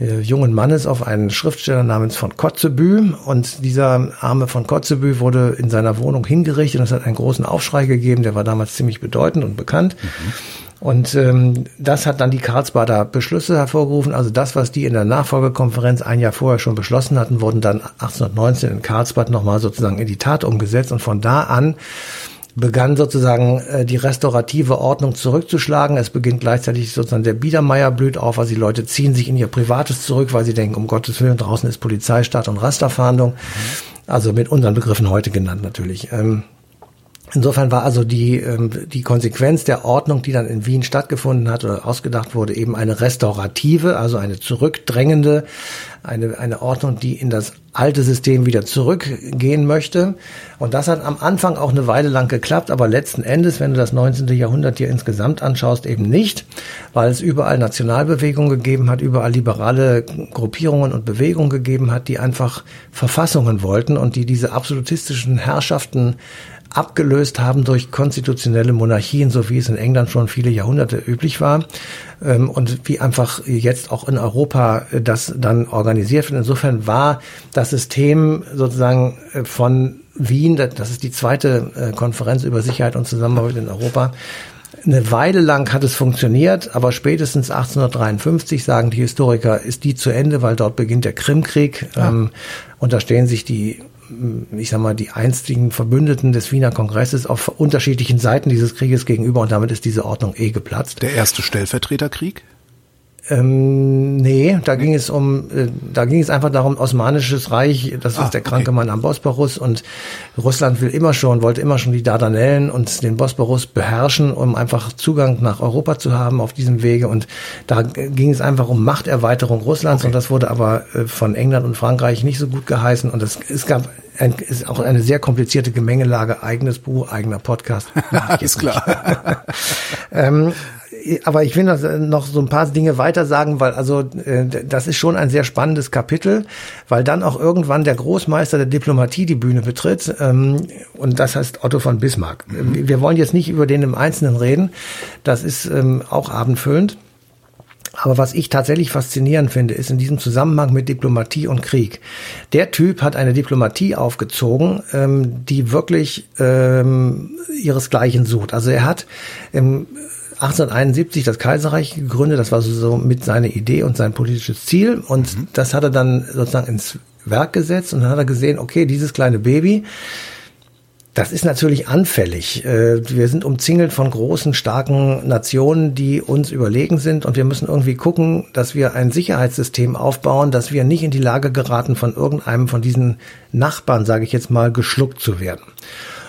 äh, jungen Mannes auf einen Schriftsteller namens von Kotzebue und dieser arme von Kotzebue wurde in seiner Wohnung hingerichtet und es hat einen großen Aufschrei gegeben, der war damals ziemlich bedeutend und bekannt. Mhm. Und ähm, das hat dann die Karlsbader Beschlüsse hervorgerufen. Also das, was die in der Nachfolgekonferenz ein Jahr vorher schon beschlossen hatten, wurden dann 1819 in Karlsbad nochmal sozusagen in die Tat umgesetzt. Und von da an begann sozusagen äh, die restaurative Ordnung zurückzuschlagen. Es beginnt gleichzeitig sozusagen der Biedermeier blüht auf, also die Leute ziehen sich in ihr Privates zurück, weil sie denken, um Gottes Willen, draußen ist Polizeistaat und Rasterfahndung. Mhm. Also mit unseren Begriffen heute genannt natürlich. Ähm, Insofern war also die, ähm, die Konsequenz der Ordnung, die dann in Wien stattgefunden hat oder ausgedacht wurde, eben eine restaurative, also eine zurückdrängende, eine, eine Ordnung, die in das alte System wieder zurückgehen möchte. Und das hat am Anfang auch eine Weile lang geklappt, aber letzten Endes, wenn du das 19. Jahrhundert dir insgesamt anschaust, eben nicht, weil es überall Nationalbewegungen gegeben hat, überall liberale Gruppierungen und Bewegungen gegeben hat, die einfach Verfassungen wollten und die diese absolutistischen Herrschaften abgelöst haben durch konstitutionelle Monarchien, so wie es in England schon viele Jahrhunderte üblich war ähm, und wie einfach jetzt auch in Europa das dann organisiert wird. Insofern war das System sozusagen äh, von Wien, das ist die zweite äh, Konferenz über Sicherheit und Zusammenarbeit in Europa, eine Weile lang hat es funktioniert, aber spätestens 1853, sagen die Historiker, ist die zu Ende, weil dort beginnt der Krimkrieg. Ja. Ähm, und da stehen sich die ich sag mal, die einstigen Verbündeten des Wiener Kongresses auf unterschiedlichen Seiten dieses Krieges gegenüber und damit ist diese Ordnung eh geplatzt. Der erste Stellvertreterkrieg? Ähm, nee, da ging es um, äh, da ging es einfach darum, Osmanisches Reich, das ah, ist der kranke okay. Mann am Bosporus und Russland will immer schon, wollte immer schon die Dardanellen und den Bosporus beherrschen, um einfach Zugang nach Europa zu haben auf diesem Wege und da ging es einfach um Machterweiterung Russlands okay. und das wurde aber äh, von England und Frankreich nicht so gut geheißen und es, es gab ein, ist auch eine sehr komplizierte Gemengelage, eigenes Buch, eigener Podcast. ist klar. ähm, aber ich will noch so ein paar Dinge weiter sagen, weil also äh, das ist schon ein sehr spannendes Kapitel, weil dann auch irgendwann der Großmeister der Diplomatie die Bühne betritt ähm, und das heißt Otto von Bismarck. Mhm. Wir wollen jetzt nicht über den im Einzelnen reden, das ist ähm, auch abendfüllend. Aber was ich tatsächlich faszinierend finde, ist in diesem Zusammenhang mit Diplomatie und Krieg. Der Typ hat eine Diplomatie aufgezogen, ähm, die wirklich ähm, ihresgleichen sucht. Also er hat ähm, 1871 das Kaiserreich gegründet. Das war so mit seine Idee und sein politisches Ziel. Und mhm. das hat er dann sozusagen ins Werk gesetzt und dann hat er gesehen, okay, dieses kleine Baby, das ist natürlich anfällig. Äh, wir sind umzingelt von großen, starken Nationen, die uns überlegen sind und wir müssen irgendwie gucken, dass wir ein Sicherheitssystem aufbauen, dass wir nicht in die Lage geraten, von irgendeinem von diesen Nachbarn, sage ich jetzt mal, geschluckt zu werden.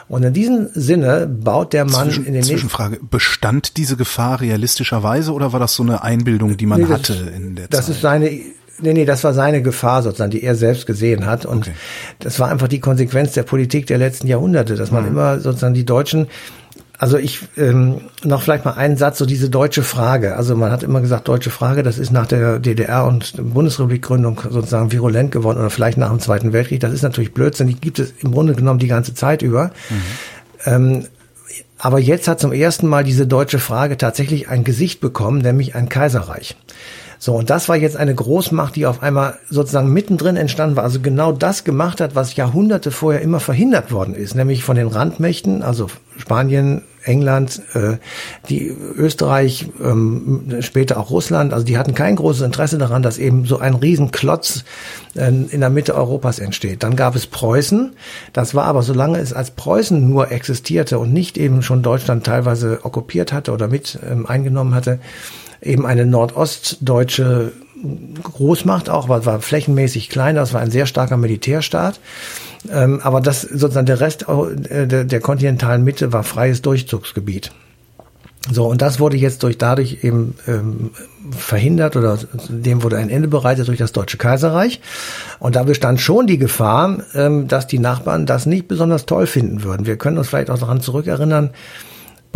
Und in diesem Sinne baut der Mann Zwischen, in den Zwischenfrage, bestand diese Gefahr realistischerweise oder war das so eine Einbildung, die man nee, hatte in der das Zeit? Das ist seine Nee, nee, das war seine Gefahr sozusagen, die er selbst gesehen hat. Und okay. das war einfach die Konsequenz der Politik der letzten Jahrhunderte, dass man mhm. immer sozusagen die Deutschen also ich ähm, noch vielleicht mal einen Satz, so diese deutsche Frage. Also man hat immer gesagt, deutsche Frage, das ist nach der DDR und Bundesrepublikgründung sozusagen virulent geworden oder vielleicht nach dem Zweiten Weltkrieg. Das ist natürlich Blödsinn. Die gibt es im Grunde genommen die ganze Zeit über. Mhm. Ähm, aber jetzt hat zum ersten Mal diese deutsche Frage tatsächlich ein Gesicht bekommen, nämlich ein Kaiserreich. So, und das war jetzt eine Großmacht, die auf einmal sozusagen mittendrin entstanden war, also genau das gemacht hat, was Jahrhunderte vorher immer verhindert worden ist, nämlich von den Randmächten, also Spanien, England, äh, die Österreich, ähm, später auch Russland, also die hatten kein großes Interesse daran, dass eben so ein Riesenklotz äh, in der Mitte Europas entsteht. Dann gab es Preußen, das war aber, solange es als Preußen nur existierte und nicht eben schon Deutschland teilweise okkupiert hatte oder mit ähm, eingenommen hatte, eben eine nordostdeutsche Großmacht auch, aber war flächenmäßig klein, das war ein sehr starker Militärstaat. Ähm, aber das sozusagen der Rest äh, der, der kontinentalen Mitte war freies Durchzugsgebiet. So, und das wurde jetzt durch dadurch eben ähm, verhindert oder dem wurde ein Ende bereitet durch das Deutsche Kaiserreich. Und da bestand schon die Gefahr, ähm, dass die Nachbarn das nicht besonders toll finden würden. Wir können uns vielleicht auch daran zurückerinnern,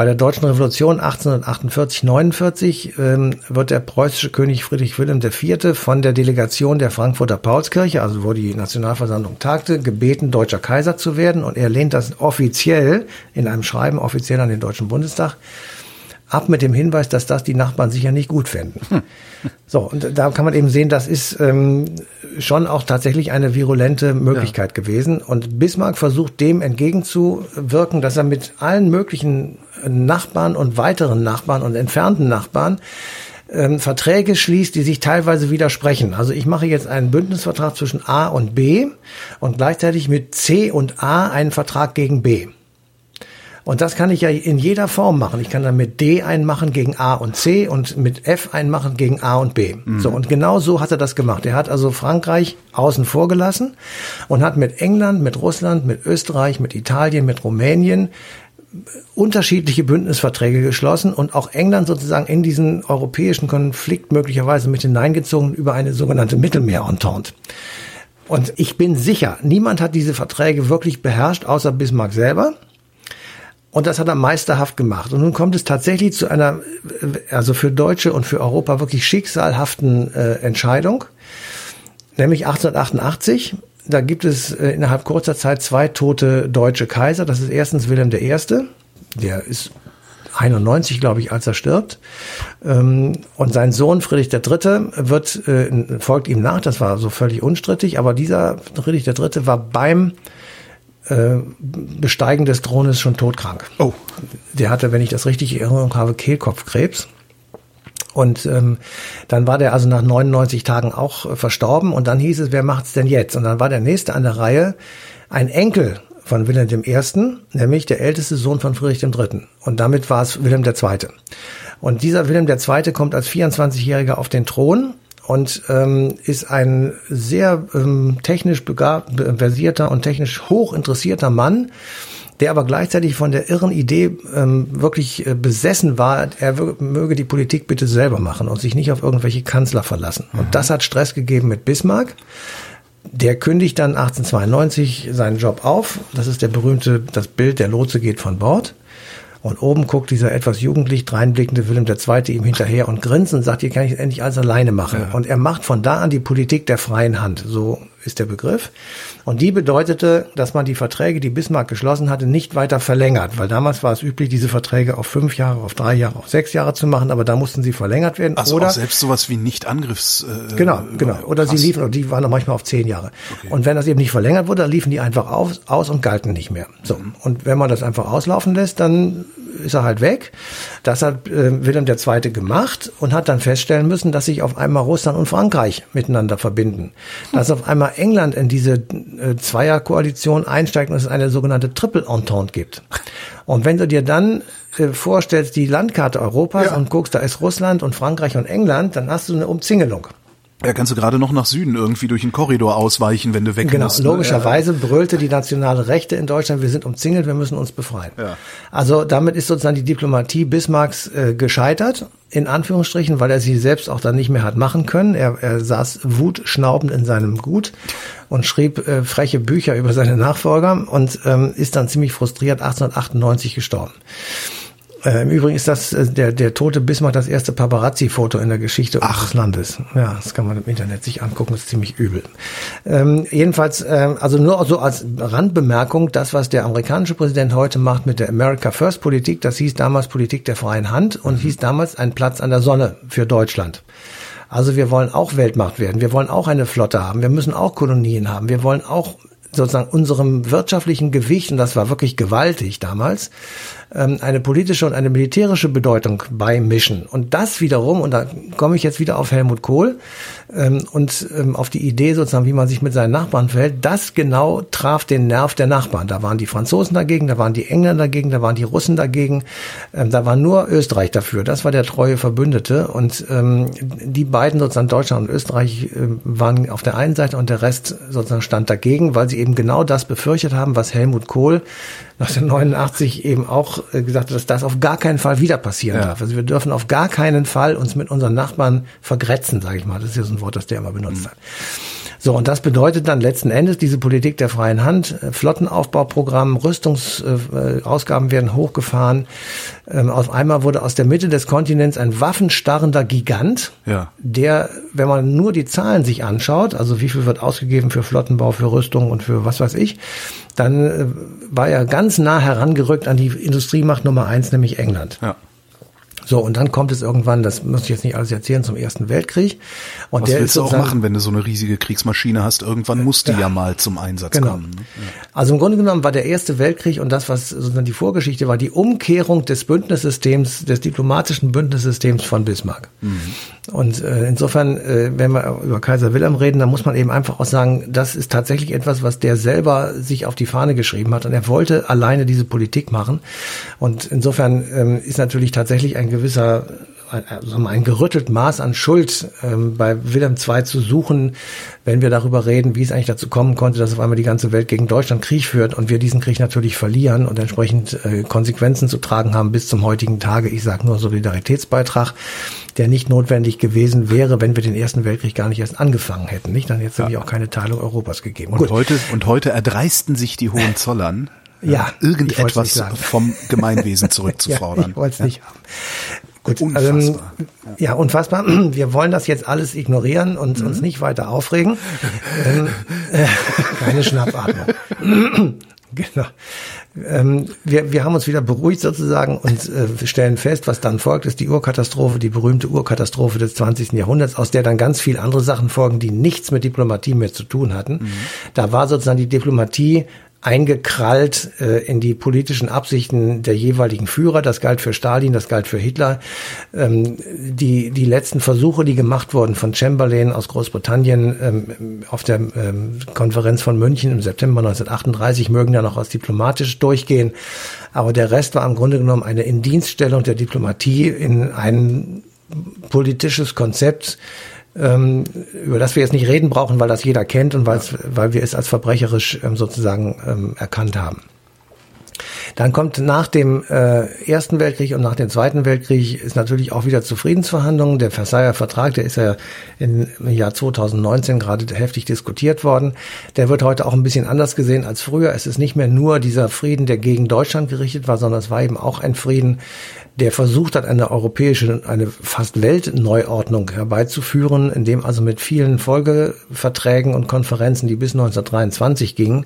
bei der Deutschen Revolution 1848-49 ähm, wird der preußische König Friedrich Wilhelm IV. von der Delegation der Frankfurter Paulskirche, also wo die Nationalversammlung tagte, gebeten, deutscher Kaiser zu werden. Und er lehnt das offiziell in einem Schreiben offiziell an den Deutschen Bundestag ab mit dem Hinweis, dass das die Nachbarn sicher nicht gut fänden. Hm. So, und da kann man eben sehen, das ist ähm, schon auch tatsächlich eine virulente Möglichkeit ja. gewesen. Und Bismarck versucht dem entgegenzuwirken, dass er mit allen möglichen Nachbarn und weiteren Nachbarn und entfernten Nachbarn ähm, Verträge schließt, die sich teilweise widersprechen. Also ich mache jetzt einen Bündnisvertrag zwischen A und B und gleichzeitig mit C und A einen Vertrag gegen B. Und das kann ich ja in jeder Form machen. Ich kann dann mit D einen machen gegen A und C und mit F einen machen gegen A und B. Mhm. So, und genau so hat er das gemacht. Er hat also Frankreich außen vor gelassen und hat mit England, mit Russland, mit Österreich, mit Italien, mit Rumänien unterschiedliche Bündnisverträge geschlossen und auch England sozusagen in diesen europäischen Konflikt möglicherweise mit hineingezogen über eine sogenannte Mittelmeer-Entente. Und ich bin sicher, niemand hat diese Verträge wirklich beherrscht, außer Bismarck selber. Und das hat er meisterhaft gemacht. Und nun kommt es tatsächlich zu einer, also für Deutsche und für Europa wirklich schicksalhaften äh, Entscheidung, nämlich 1888. Da gibt es äh, innerhalb kurzer Zeit zwei tote deutsche Kaiser. Das ist erstens Wilhelm I., der ist 91, glaube ich, als er stirbt. Ähm, und sein Sohn Friedrich III. wird, äh, folgt ihm nach. Das war so völlig unstrittig. Aber dieser Friedrich III. war beim äh, Besteigen des Thrones schon todkrank. Oh. Der hatte, wenn ich das richtig in Erinnerung habe, Kehlkopfkrebs. Und ähm, dann war der also nach 99 Tagen auch äh, verstorben und dann hieß es, wer macht's denn jetzt? Und dann war der nächste an der Reihe ein Enkel von Wilhelm I., nämlich der älteste Sohn von Friedrich III. Und damit war es Wilhelm II. Und dieser Wilhelm II. kommt als 24-Jähriger auf den Thron und ähm, ist ein sehr ähm, technisch begabt, versierter und technisch hoch interessierter Mann, der aber gleichzeitig von der irren Idee ähm, wirklich äh, besessen war, er möge die Politik bitte selber machen und sich nicht auf irgendwelche Kanzler verlassen. Mhm. Und das hat Stress gegeben mit Bismarck. Der kündigt dann 1892 seinen Job auf. Das ist der berühmte, das Bild, der Lotse geht von Bord. Und oben guckt dieser etwas jugendlich dreinblickende Wilhelm II. ihm hinterher und grinst und sagt, hier kann ich endlich alles alleine machen. Ja. Und er macht von da an die Politik der freien Hand. So ist der Begriff. Und die bedeutete, dass man die Verträge, die Bismarck geschlossen hatte, nicht weiter verlängert, weil damals war es üblich, diese Verträge auf fünf Jahre, auf drei Jahre, auf sechs Jahre zu machen, aber da mussten sie verlängert werden. Also oder selbst sowas wie Nicht-Angriffs. Äh, genau, genau. Oder krass. sie liefen, die waren auch manchmal auf zehn Jahre. Okay. Und wenn das eben nicht verlängert wurde, dann liefen die einfach aus, aus und galten nicht mehr. So. Mhm. Und wenn man das einfach auslaufen lässt, dann ist er halt weg. Das hat äh, Wilhelm II. gemacht und hat dann feststellen müssen, dass sich auf einmal Russland und Frankreich miteinander verbinden. Dass auf einmal England in diese äh, Zweierkoalition einsteigt und es eine sogenannte Triple Entente gibt. Und wenn du dir dann äh, vorstellst, die Landkarte Europas ja. und guckst, da ist Russland und Frankreich und England, dann hast du eine Umzingelung. Ja, kannst du gerade noch nach Süden irgendwie durch einen Korridor ausweichen, wenn du weg genau, musst. Genau, logischerweise brüllte die nationale Rechte in Deutschland, wir sind umzingelt, wir müssen uns befreien. Ja. Also damit ist sozusagen die Diplomatie Bismarcks äh, gescheitert, in Anführungsstrichen, weil er sie selbst auch dann nicht mehr hat machen können. Er, er saß wutschnaubend in seinem Gut und schrieb äh, freche Bücher über seine Nachfolger und ähm, ist dann ziemlich frustriert 1898 gestorben. Äh, Im Übrigen ist das äh, der, der tote Bismarck das erste Paparazzi-Foto in der Geschichte Ach. unseres Landes. Ja, das kann man im Internet sich angucken, das ist ziemlich übel. Ähm, jedenfalls, äh, also nur so als Randbemerkung, das, was der amerikanische Präsident heute macht mit der America First Politik, das hieß damals Politik der freien Hand und mhm. hieß damals ein Platz an der Sonne für Deutschland. Also wir wollen auch Weltmacht werden. Wir wollen auch eine Flotte haben. Wir müssen auch Kolonien haben. Wir wollen auch sozusagen unserem wirtschaftlichen Gewicht, und das war wirklich gewaltig damals, ähm, eine politische und eine militärische Bedeutung beimischen. Und das wiederum, und da komme ich jetzt wieder auf Helmut Kohl ähm, und ähm, auf die Idee sozusagen, wie man sich mit seinen Nachbarn verhält, das genau traf den Nerv der Nachbarn. Da waren die Franzosen dagegen, da waren die Engländer dagegen, da waren die Russen dagegen, da war nur Österreich dafür. Das war der treue Verbündete. Und die beiden sozusagen Deutschland und Österreich waren auf der einen Seite und der Rest sozusagen stand dagegen, weil sie eben genau das befürchtet haben, was Helmut Kohl 1989 eben auch äh, gesagt hat, dass das auf gar keinen Fall wieder passieren ja. darf. Also wir dürfen auf gar keinen Fall uns mit unseren Nachbarn vergrätzen, sage ich mal. Das ist ja so ein Wort, das der immer benutzt mhm. hat. So, und das bedeutet dann letzten Endes diese Politik der freien Hand, äh, Flottenaufbauprogramm, Rüstungsausgaben äh, werden hochgefahren. Ähm, auf einmal wurde aus der Mitte des Kontinents ein waffenstarrender Gigant, ja. der, wenn man nur die Zahlen sich anschaut, also wie viel wird ausgegeben für Flottenbau, für Rüstung und für was weiß ich, dann äh, war er ganz nah herangerückt an die Industriemacht Nummer eins, nämlich England. Ja. So, und dann kommt es irgendwann, das muss ich jetzt nicht alles erzählen, zum Ersten Weltkrieg. Und Was der willst du auch machen, wenn du so eine riesige Kriegsmaschine hast? Irgendwann muss die ja, ja mal zum Einsatz genau. kommen. Ne? Ja. Also im Grunde genommen war der Erste Weltkrieg und das, was sozusagen die Vorgeschichte war, die Umkehrung des Bündnissystems, des diplomatischen Bündnissystems von Bismarck. Mhm. Und äh, insofern, äh, wenn wir über Kaiser Wilhelm reden, dann muss man eben einfach auch sagen, das ist tatsächlich etwas, was der selber sich auf die Fahne geschrieben hat und er wollte alleine diese Politik machen. Und insofern ähm, ist natürlich tatsächlich ein gewisser also ein gerüttelt Maß an Schuld ähm, bei Wilhelm II zu suchen, wenn wir darüber reden, wie es eigentlich dazu kommen konnte, dass auf einmal die ganze Welt gegen Deutschland Krieg führt und wir diesen Krieg natürlich verlieren und entsprechend äh, Konsequenzen zu tragen haben bis zum heutigen Tage. Ich sage nur Solidaritätsbeitrag, der nicht notwendig gewesen wäre, wenn wir den Ersten Weltkrieg gar nicht erst angefangen hätten. Nicht? Dann hätte es ja. nämlich auch keine Teilung Europas gegeben. Und Gut. heute und heute erdreisten sich die Hohenzollern ja, irgendetwas vom Gemeinwesen zurückzufordern. ja, ich wollte es nicht haben. Gut, unfassbar. Ähm, ja, unfassbar. Wir wollen das jetzt alles ignorieren und mhm. uns nicht weiter aufregen. ähm, äh, keine Schnappatmung. genau. Ähm, wir, wir haben uns wieder beruhigt sozusagen und äh, stellen fest, was dann folgt, ist die Urkatastrophe, die berühmte Urkatastrophe des 20. Jahrhunderts, aus der dann ganz viel andere Sachen folgen, die nichts mit Diplomatie mehr zu tun hatten. Mhm. Da war sozusagen die Diplomatie eingekrallt äh, in die politischen Absichten der jeweiligen Führer. Das galt für Stalin, das galt für Hitler. Ähm, die, die letzten Versuche, die gemacht wurden von Chamberlain aus Großbritannien ähm, auf der ähm, Konferenz von München im September 1938, mögen ja noch als diplomatisch durchgehen. Aber der Rest war im Grunde genommen eine Indienststellung der Diplomatie in ein politisches Konzept, ähm, über das wir jetzt nicht reden brauchen, weil das jeder kennt und weil wir es als verbrecherisch ähm, sozusagen ähm, erkannt haben. Dann kommt nach dem äh, Ersten Weltkrieg und nach dem Zweiten Weltkrieg ist natürlich auch wieder zu Friedensverhandlungen. Der Versailler Vertrag, der ist ja im Jahr 2019 gerade heftig diskutiert worden. Der wird heute auch ein bisschen anders gesehen als früher. Es ist nicht mehr nur dieser Frieden, der gegen Deutschland gerichtet war, sondern es war eben auch ein Frieden, der versucht hat, eine europäische, eine fast Weltneuordnung herbeizuführen, indem also mit vielen Folgeverträgen und Konferenzen, die bis 1923 gingen,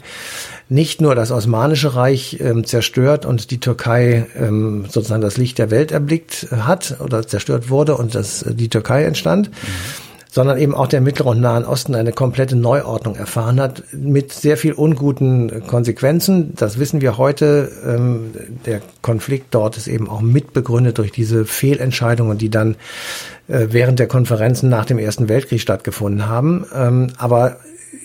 nicht nur das Osmanische Reich ähm, zerstört und die Türkei ähm, sozusagen das Licht der Welt erblickt hat oder zerstört wurde und dass die Türkei entstand. Mhm sondern eben auch der Mittlere und Nahen Osten eine komplette Neuordnung erfahren hat, mit sehr viel unguten Konsequenzen. Das wissen wir heute. Ähm, der Konflikt dort ist eben auch mitbegründet durch diese Fehlentscheidungen, die dann äh, während der Konferenzen nach dem Ersten Weltkrieg stattgefunden haben. Ähm, aber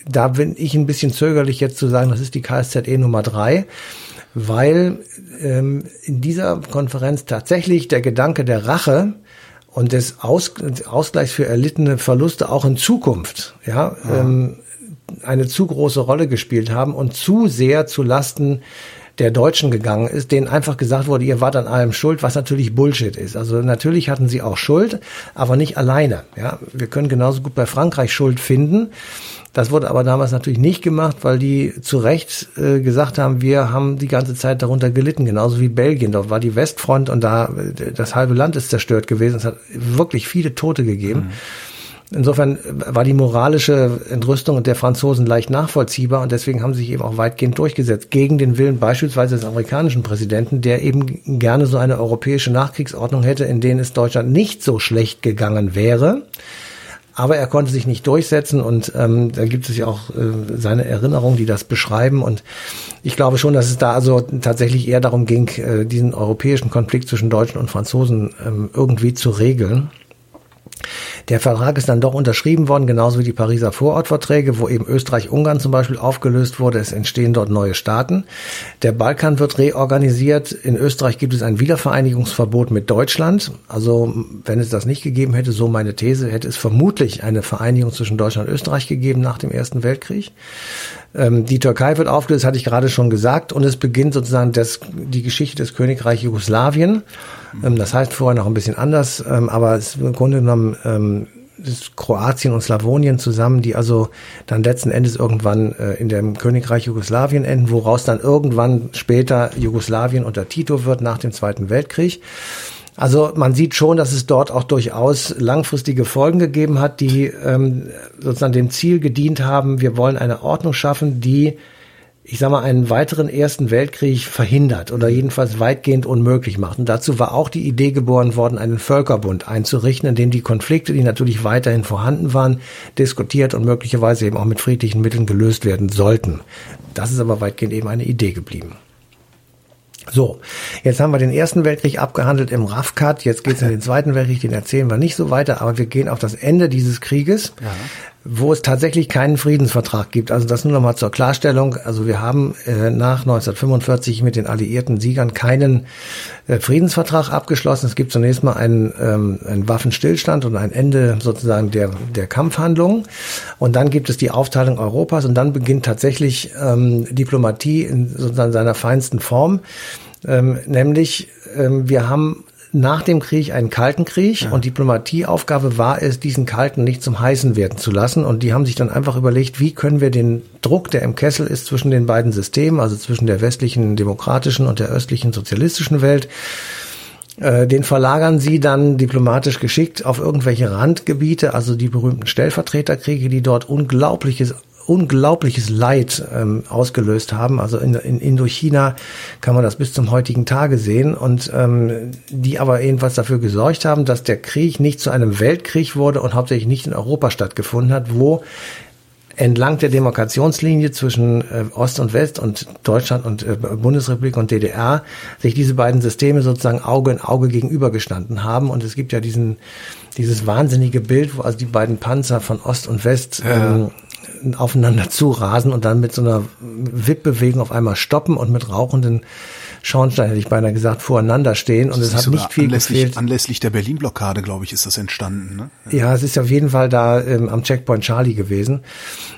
da bin ich ein bisschen zögerlich jetzt zu sagen, das ist die KSZE Nummer drei weil ähm, in dieser Konferenz tatsächlich der Gedanke der Rache und des Aus, Ausgleichs für erlittene Verluste auch in Zukunft, ja, ja. Ähm, eine zu große Rolle gespielt haben und zu sehr zu Lasten der Deutschen gegangen ist, denen einfach gesagt wurde, ihr wart an allem schuld, was natürlich Bullshit ist. Also natürlich hatten sie auch Schuld, aber nicht alleine. Ja, wir können genauso gut bei Frankreich Schuld finden. Das wurde aber damals natürlich nicht gemacht, weil die zu Recht äh, gesagt haben, wir haben die ganze Zeit darunter gelitten, genauso wie Belgien. Dort war die Westfront und da das halbe Land ist zerstört gewesen. Es hat wirklich viele Tote gegeben. Mhm. Insofern war die moralische Entrüstung der Franzosen leicht nachvollziehbar und deswegen haben sie sich eben auch weitgehend durchgesetzt. Gegen den Willen beispielsweise des amerikanischen Präsidenten, der eben gerne so eine europäische Nachkriegsordnung hätte, in denen es Deutschland nicht so schlecht gegangen wäre. Aber er konnte sich nicht durchsetzen und ähm, da gibt es ja auch äh, seine Erinnerungen, die das beschreiben. Und ich glaube schon, dass es da also tatsächlich eher darum ging, äh, diesen europäischen Konflikt zwischen Deutschen und Franzosen ähm, irgendwie zu regeln. Der Vertrag ist dann doch unterschrieben worden, genauso wie die Pariser Vorortverträge, wo eben Österreich-Ungarn zum Beispiel aufgelöst wurde. Es entstehen dort neue Staaten. Der Balkan wird reorganisiert. In Österreich gibt es ein Wiedervereinigungsverbot mit Deutschland. Also wenn es das nicht gegeben hätte, so meine These, hätte es vermutlich eine Vereinigung zwischen Deutschland und Österreich gegeben nach dem Ersten Weltkrieg. Ähm, die Türkei wird aufgelöst, hatte ich gerade schon gesagt, und es beginnt sozusagen das, die Geschichte des Königreichs Jugoslawien. Ähm, das heißt vorher noch ein bisschen anders, ähm, aber es ist im Grunde genommen ähm, ist Kroatien und Slawonien zusammen, die also dann letzten Endes irgendwann äh, in dem Königreich Jugoslawien enden, woraus dann irgendwann später Jugoslawien unter Tito wird nach dem Zweiten Weltkrieg. Also man sieht schon, dass es dort auch durchaus langfristige Folgen gegeben hat, die ähm, sozusagen dem Ziel gedient haben, wir wollen eine Ordnung schaffen, die ich sag mal, einen weiteren Ersten Weltkrieg verhindert oder jedenfalls weitgehend unmöglich macht. Und dazu war auch die Idee geboren worden, einen Völkerbund einzurichten, in dem die Konflikte, die natürlich weiterhin vorhanden waren, diskutiert und möglicherweise eben auch mit friedlichen Mitteln gelöst werden sollten. Das ist aber weitgehend eben eine Idee geblieben. So, jetzt haben wir den Ersten Weltkrieg abgehandelt im RAF-Cut, jetzt geht es in den Zweiten Weltkrieg, den erzählen wir nicht so weiter, aber wir gehen auf das Ende dieses Krieges, ja. Wo es tatsächlich keinen Friedensvertrag gibt. Also das nur nochmal zur Klarstellung. Also wir haben äh, nach 1945 mit den alliierten Siegern keinen äh, Friedensvertrag abgeschlossen. Es gibt zunächst mal einen, ähm, einen Waffenstillstand und ein Ende sozusagen der, der Kampfhandlungen. Und dann gibt es die Aufteilung Europas und dann beginnt tatsächlich ähm, Diplomatie in sozusagen seiner feinsten Form. Ähm, nämlich, ähm, wir haben nach dem Krieg einen kalten Krieg ja. und Diplomatieaufgabe war es, diesen kalten nicht zum heißen werden zu lassen. Und die haben sich dann einfach überlegt, wie können wir den Druck, der im Kessel ist zwischen den beiden Systemen, also zwischen der westlichen demokratischen und der östlichen sozialistischen Welt, äh, den verlagern sie dann diplomatisch geschickt auf irgendwelche Randgebiete, also die berühmten Stellvertreterkriege, die dort unglaubliches unglaubliches Leid ähm, ausgelöst haben. Also in, in Indochina kann man das bis zum heutigen Tage sehen und ähm, die aber jedenfalls dafür gesorgt haben, dass der Krieg nicht zu einem Weltkrieg wurde und hauptsächlich nicht in Europa stattgefunden hat, wo entlang der Demarkationslinie zwischen äh, Ost und West und Deutschland und äh, Bundesrepublik und DDR sich diese beiden Systeme sozusagen Auge in Auge gegenübergestanden haben. Und es gibt ja diesen, dieses wahnsinnige Bild, wo also die beiden Panzer von Ost und West ja. Aufeinander zu rasen und dann mit so einer Wippbewegung auf einmal stoppen und mit rauchenden Schornstein, hätte ich beinahe gesagt, voreinander stehen. Und es hat nicht viel anlässlich, gefehlt. Anlässlich der Berlin-Blockade, glaube ich, ist das entstanden. Ne? Ja, es ist auf jeden Fall da ähm, am Checkpoint Charlie gewesen.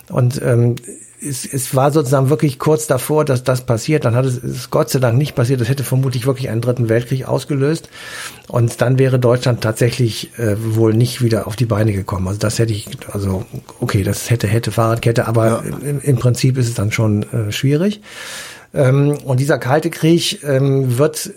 Und ähm, es, es war sozusagen wirklich kurz davor, dass das passiert. Dann hat es, es Gott sei Dank nicht passiert. Das hätte vermutlich wirklich einen dritten Weltkrieg ausgelöst. Und dann wäre Deutschland tatsächlich äh, wohl nicht wieder auf die Beine gekommen. Also das hätte ich, also okay, das hätte, hätte Fahrradkette, aber ja. im, im, Prinzip ist es dann schon äh, schwierig. Ähm, und dieser Kalte Krieg ähm, wird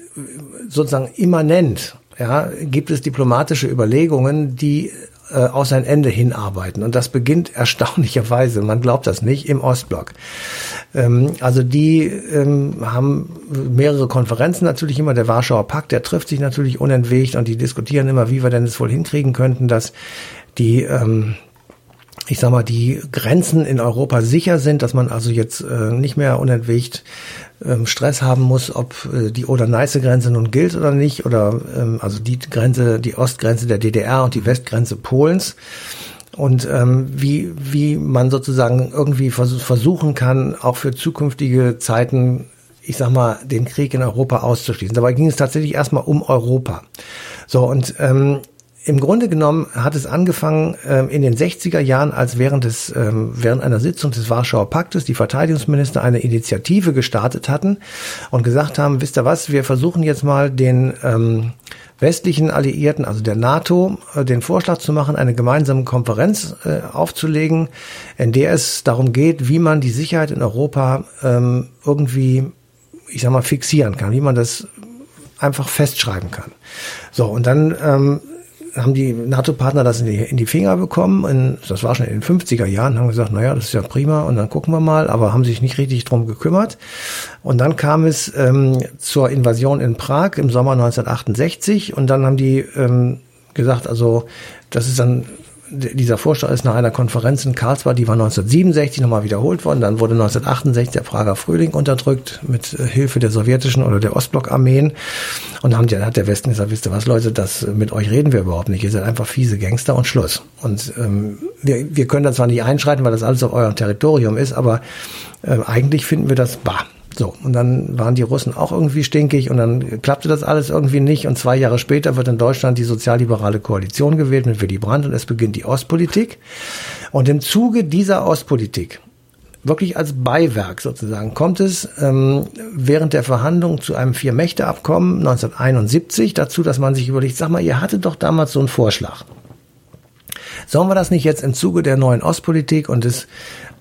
sozusagen immanent. Ja, gibt es diplomatische Überlegungen, die äh, auf sein Ende hinarbeiten. Und das beginnt erstaunlicherweise, man glaubt das nicht, im Ostblock. Ähm, also die ähm, haben mehrere Konferenzen natürlich immer. Der Warschauer Pakt, der trifft sich natürlich unentwegt und die diskutieren immer, wie wir denn es wohl hinkriegen könnten, dass die ähm, ich sag mal, die Grenzen in Europa sicher sind, dass man also jetzt äh, nicht mehr unentwegt ähm, Stress haben muss, ob äh, die Oder-Neiße-Grenze nun gilt oder nicht, oder ähm, also die Grenze, die Ostgrenze der DDR und die Westgrenze Polens. Und ähm, wie, wie man sozusagen irgendwie vers versuchen kann, auch für zukünftige Zeiten, ich sag mal, den Krieg in Europa auszuschließen. Dabei ging es tatsächlich erstmal um Europa. So, und ähm, im Grunde genommen hat es angefangen ähm, in den 60er Jahren, als während des ähm, während einer Sitzung des Warschauer Paktes die Verteidigungsminister eine Initiative gestartet hatten und gesagt haben, wisst ihr was, wir versuchen jetzt mal den ähm, westlichen Alliierten, also der NATO, äh, den Vorschlag zu machen, eine gemeinsame Konferenz äh, aufzulegen, in der es darum geht, wie man die Sicherheit in Europa ähm, irgendwie, ich sag mal, fixieren kann, wie man das einfach festschreiben kann. So, und dann ähm, haben die NATO-Partner das in die, in die Finger bekommen. In, das war schon in den 50er Jahren, haben gesagt, naja, das ist ja prima und dann gucken wir mal, aber haben sich nicht richtig drum gekümmert. Und dann kam es ähm, zur Invasion in Prag im Sommer 1968 und dann haben die ähm, gesagt, also das ist dann dieser Vorschlag ist nach einer Konferenz in Karlsbad, die war 1967 nochmal wiederholt worden. Dann wurde 1968 der Prager Frühling unterdrückt mit äh, Hilfe der sowjetischen oder der Ostblockarmeen. Und dann hat der Westen gesagt, wisst ihr was, Leute, das mit euch reden wir überhaupt nicht. Ihr seid einfach fiese Gangster und Schluss. Und ähm, wir, wir können da zwar nicht einschreiten, weil das alles auf eurem Territorium ist, aber äh, eigentlich finden wir das bah. So, und dann waren die Russen auch irgendwie stinkig und dann klappte das alles irgendwie nicht. Und zwei Jahre später wird in Deutschland die sozialliberale Koalition gewählt mit Willy Brandt und es beginnt die Ostpolitik. Und im Zuge dieser Ostpolitik, wirklich als Beiwerk sozusagen, kommt es ähm, während der Verhandlungen zu einem Vier-Mächte-Abkommen 1971 dazu, dass man sich überlegt, sag mal, ihr hattet doch damals so einen Vorschlag. Sollen wir das nicht jetzt im Zuge der neuen Ostpolitik und des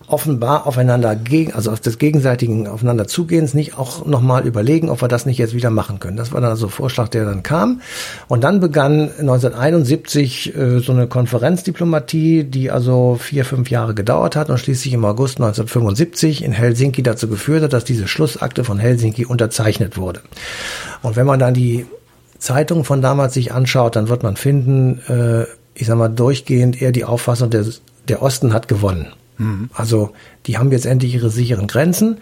offenbar aufeinander gegen, also auf des gegenseitigen aufeinander zugehens nicht auch nochmal überlegen, ob wir das nicht jetzt wieder machen können. Das war dann also Vorschlag, der dann kam. Und dann begann 1971 äh, so eine Konferenzdiplomatie, die also vier, fünf Jahre gedauert hat und schließlich im August 1975 in Helsinki dazu geführt hat, dass diese Schlussakte von Helsinki unterzeichnet wurde. Und wenn man dann die Zeitung von damals sich anschaut, dann wird man finden, äh, ich sag mal, durchgehend eher die Auffassung, der, der Osten hat gewonnen. Mhm. Also die haben jetzt endlich ihre sicheren Grenzen.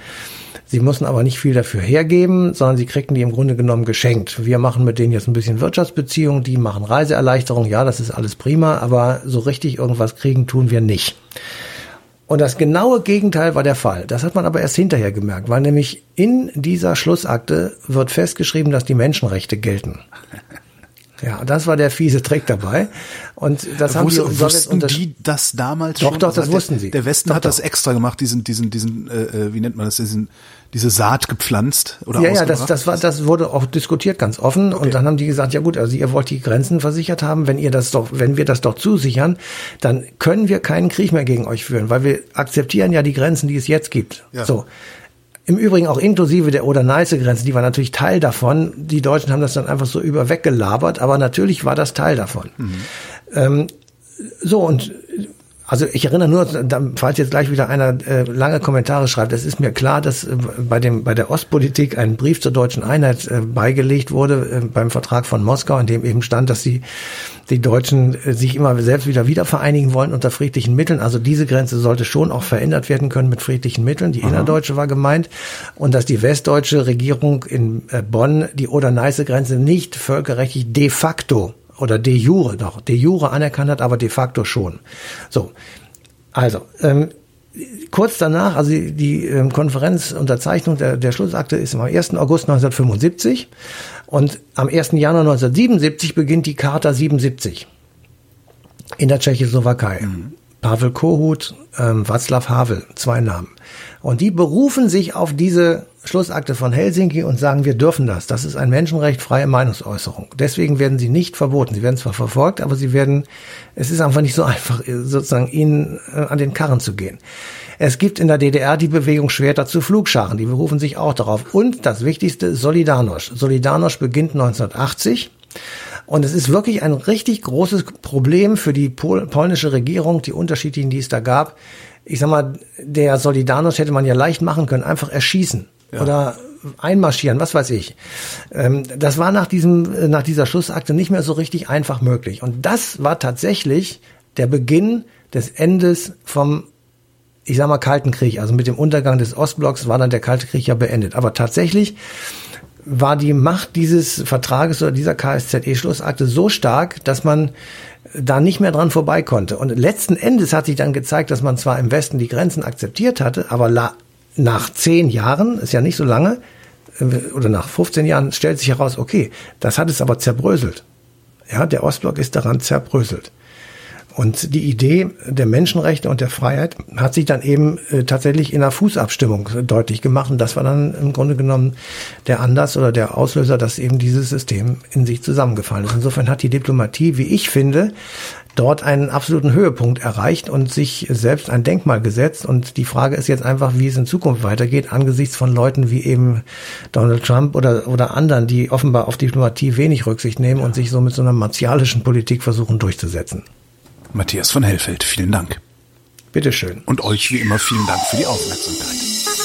Sie mussten aber nicht viel dafür hergeben, sondern sie kriegten die im Grunde genommen geschenkt. Wir machen mit denen jetzt ein bisschen Wirtschaftsbeziehungen, die machen Reiseerleichterung, ja, das ist alles prima, aber so richtig irgendwas kriegen tun wir nicht. Und das genaue Gegenteil war der Fall. Das hat man aber erst hinterher gemerkt, weil nämlich in dieser Schlussakte wird festgeschrieben, dass die Menschenrechte gelten. Ja, das war der fiese Trick dabei. Und das haben Wus die wussten die das damals doch, schon? Doch, doch, das der, wussten sie. Der Westen doch, hat doch. das extra gemacht, diesen, diesen, diesen, äh, äh, wie nennt man das, diesen, diese Saat gepflanzt oder Ja, ja, das, das war, das wurde auch diskutiert ganz offen. Und dann haben die gesagt, ja gut, also ihr wollt die Grenzen versichert haben, wenn ihr das doch, wenn wir das doch zusichern, dann können wir keinen Krieg mehr gegen euch führen, weil wir akzeptieren ja die Grenzen, die es jetzt gibt. Ja. So. Im Übrigen auch inklusive der Oder-Neiße-Grenze, die war natürlich Teil davon. Die Deutschen haben das dann einfach so überweggelabert, aber natürlich war das Teil davon. Ähm, so, und also ich erinnere nur, falls jetzt gleich wieder einer äh, lange Kommentare schreibt, es ist mir klar, dass äh, bei dem bei der Ostpolitik ein Brief zur deutschen Einheit äh, beigelegt wurde äh, beim Vertrag von Moskau, in dem eben stand, dass die die Deutschen äh, sich immer selbst wieder wieder vereinigen wollen unter friedlichen Mitteln. Also diese Grenze sollte schon auch verändert werden können mit friedlichen Mitteln. Die innerdeutsche war gemeint und dass die westdeutsche Regierung in äh, Bonn die Oder-Neiße-Grenze nicht völkerrechtlich de facto oder de jure doch, de jure anerkannt hat, aber de facto schon. So, also, ähm, kurz danach, also die, die ähm, Konferenzunterzeichnung der, der Schlussakte ist am 1. August 1975 und am 1. Januar 1977 beginnt die Charta 77 in der Tschechoslowakei. Pavel Kohut, ähm, Václav Havel, zwei Namen. Und die berufen sich auf diese Schlussakte von Helsinki und sagen, wir dürfen das. Das ist ein Menschenrecht, freie Meinungsäußerung. Deswegen werden sie nicht verboten. Sie werden zwar verfolgt, aber sie werden, es ist einfach nicht so einfach, sozusagen ihnen äh, an den Karren zu gehen. Es gibt in der DDR die Bewegung Schwerter zu Flugscharen. Die berufen sich auch darauf. Und das Wichtigste, Solidarność. Solidarność beginnt 1980. Und es ist wirklich ein richtig großes Problem für die pol polnische Regierung, die unterschiedlichen, die es da gab. Ich sag mal, der Solidarność hätte man ja leicht machen können, einfach erschießen oder einmarschieren, was weiß ich. Ähm, das war nach diesem, äh, nach dieser Schlussakte nicht mehr so richtig einfach möglich. Und das war tatsächlich der Beginn des Endes vom ich sag mal, Kalten Krieg, also mit dem Untergang des Ostblocks war dann der Kalte Krieg ja beendet. Aber tatsächlich war die Macht dieses Vertrages oder dieser KSZE-Schlussakte so stark, dass man da nicht mehr dran vorbei konnte. Und letzten Endes hat sich dann gezeigt, dass man zwar im Westen die Grenzen akzeptiert hatte, aber nach zehn Jahren, ist ja nicht so lange, äh, oder nach 15 Jahren stellt sich heraus, okay, das hat es aber zerbröselt. Ja, der Ostblock ist daran zerbröselt. Und die Idee der Menschenrechte und der Freiheit hat sich dann eben äh, tatsächlich in der Fußabstimmung deutlich gemacht. Und das war dann im Grunde genommen der Anlass oder der Auslöser, dass eben dieses System in sich zusammengefallen ist. Insofern hat die Diplomatie, wie ich finde, dort einen absoluten Höhepunkt erreicht und sich selbst ein Denkmal gesetzt. Und die Frage ist jetzt einfach, wie es in Zukunft weitergeht, angesichts von Leuten wie eben Donald Trump oder, oder anderen, die offenbar auf Diplomatie wenig Rücksicht nehmen und sich so mit so einer martialischen Politik versuchen durchzusetzen. Matthias von Hellfeld, vielen Dank. Bitteschön. Und euch wie immer vielen Dank für die Aufmerksamkeit.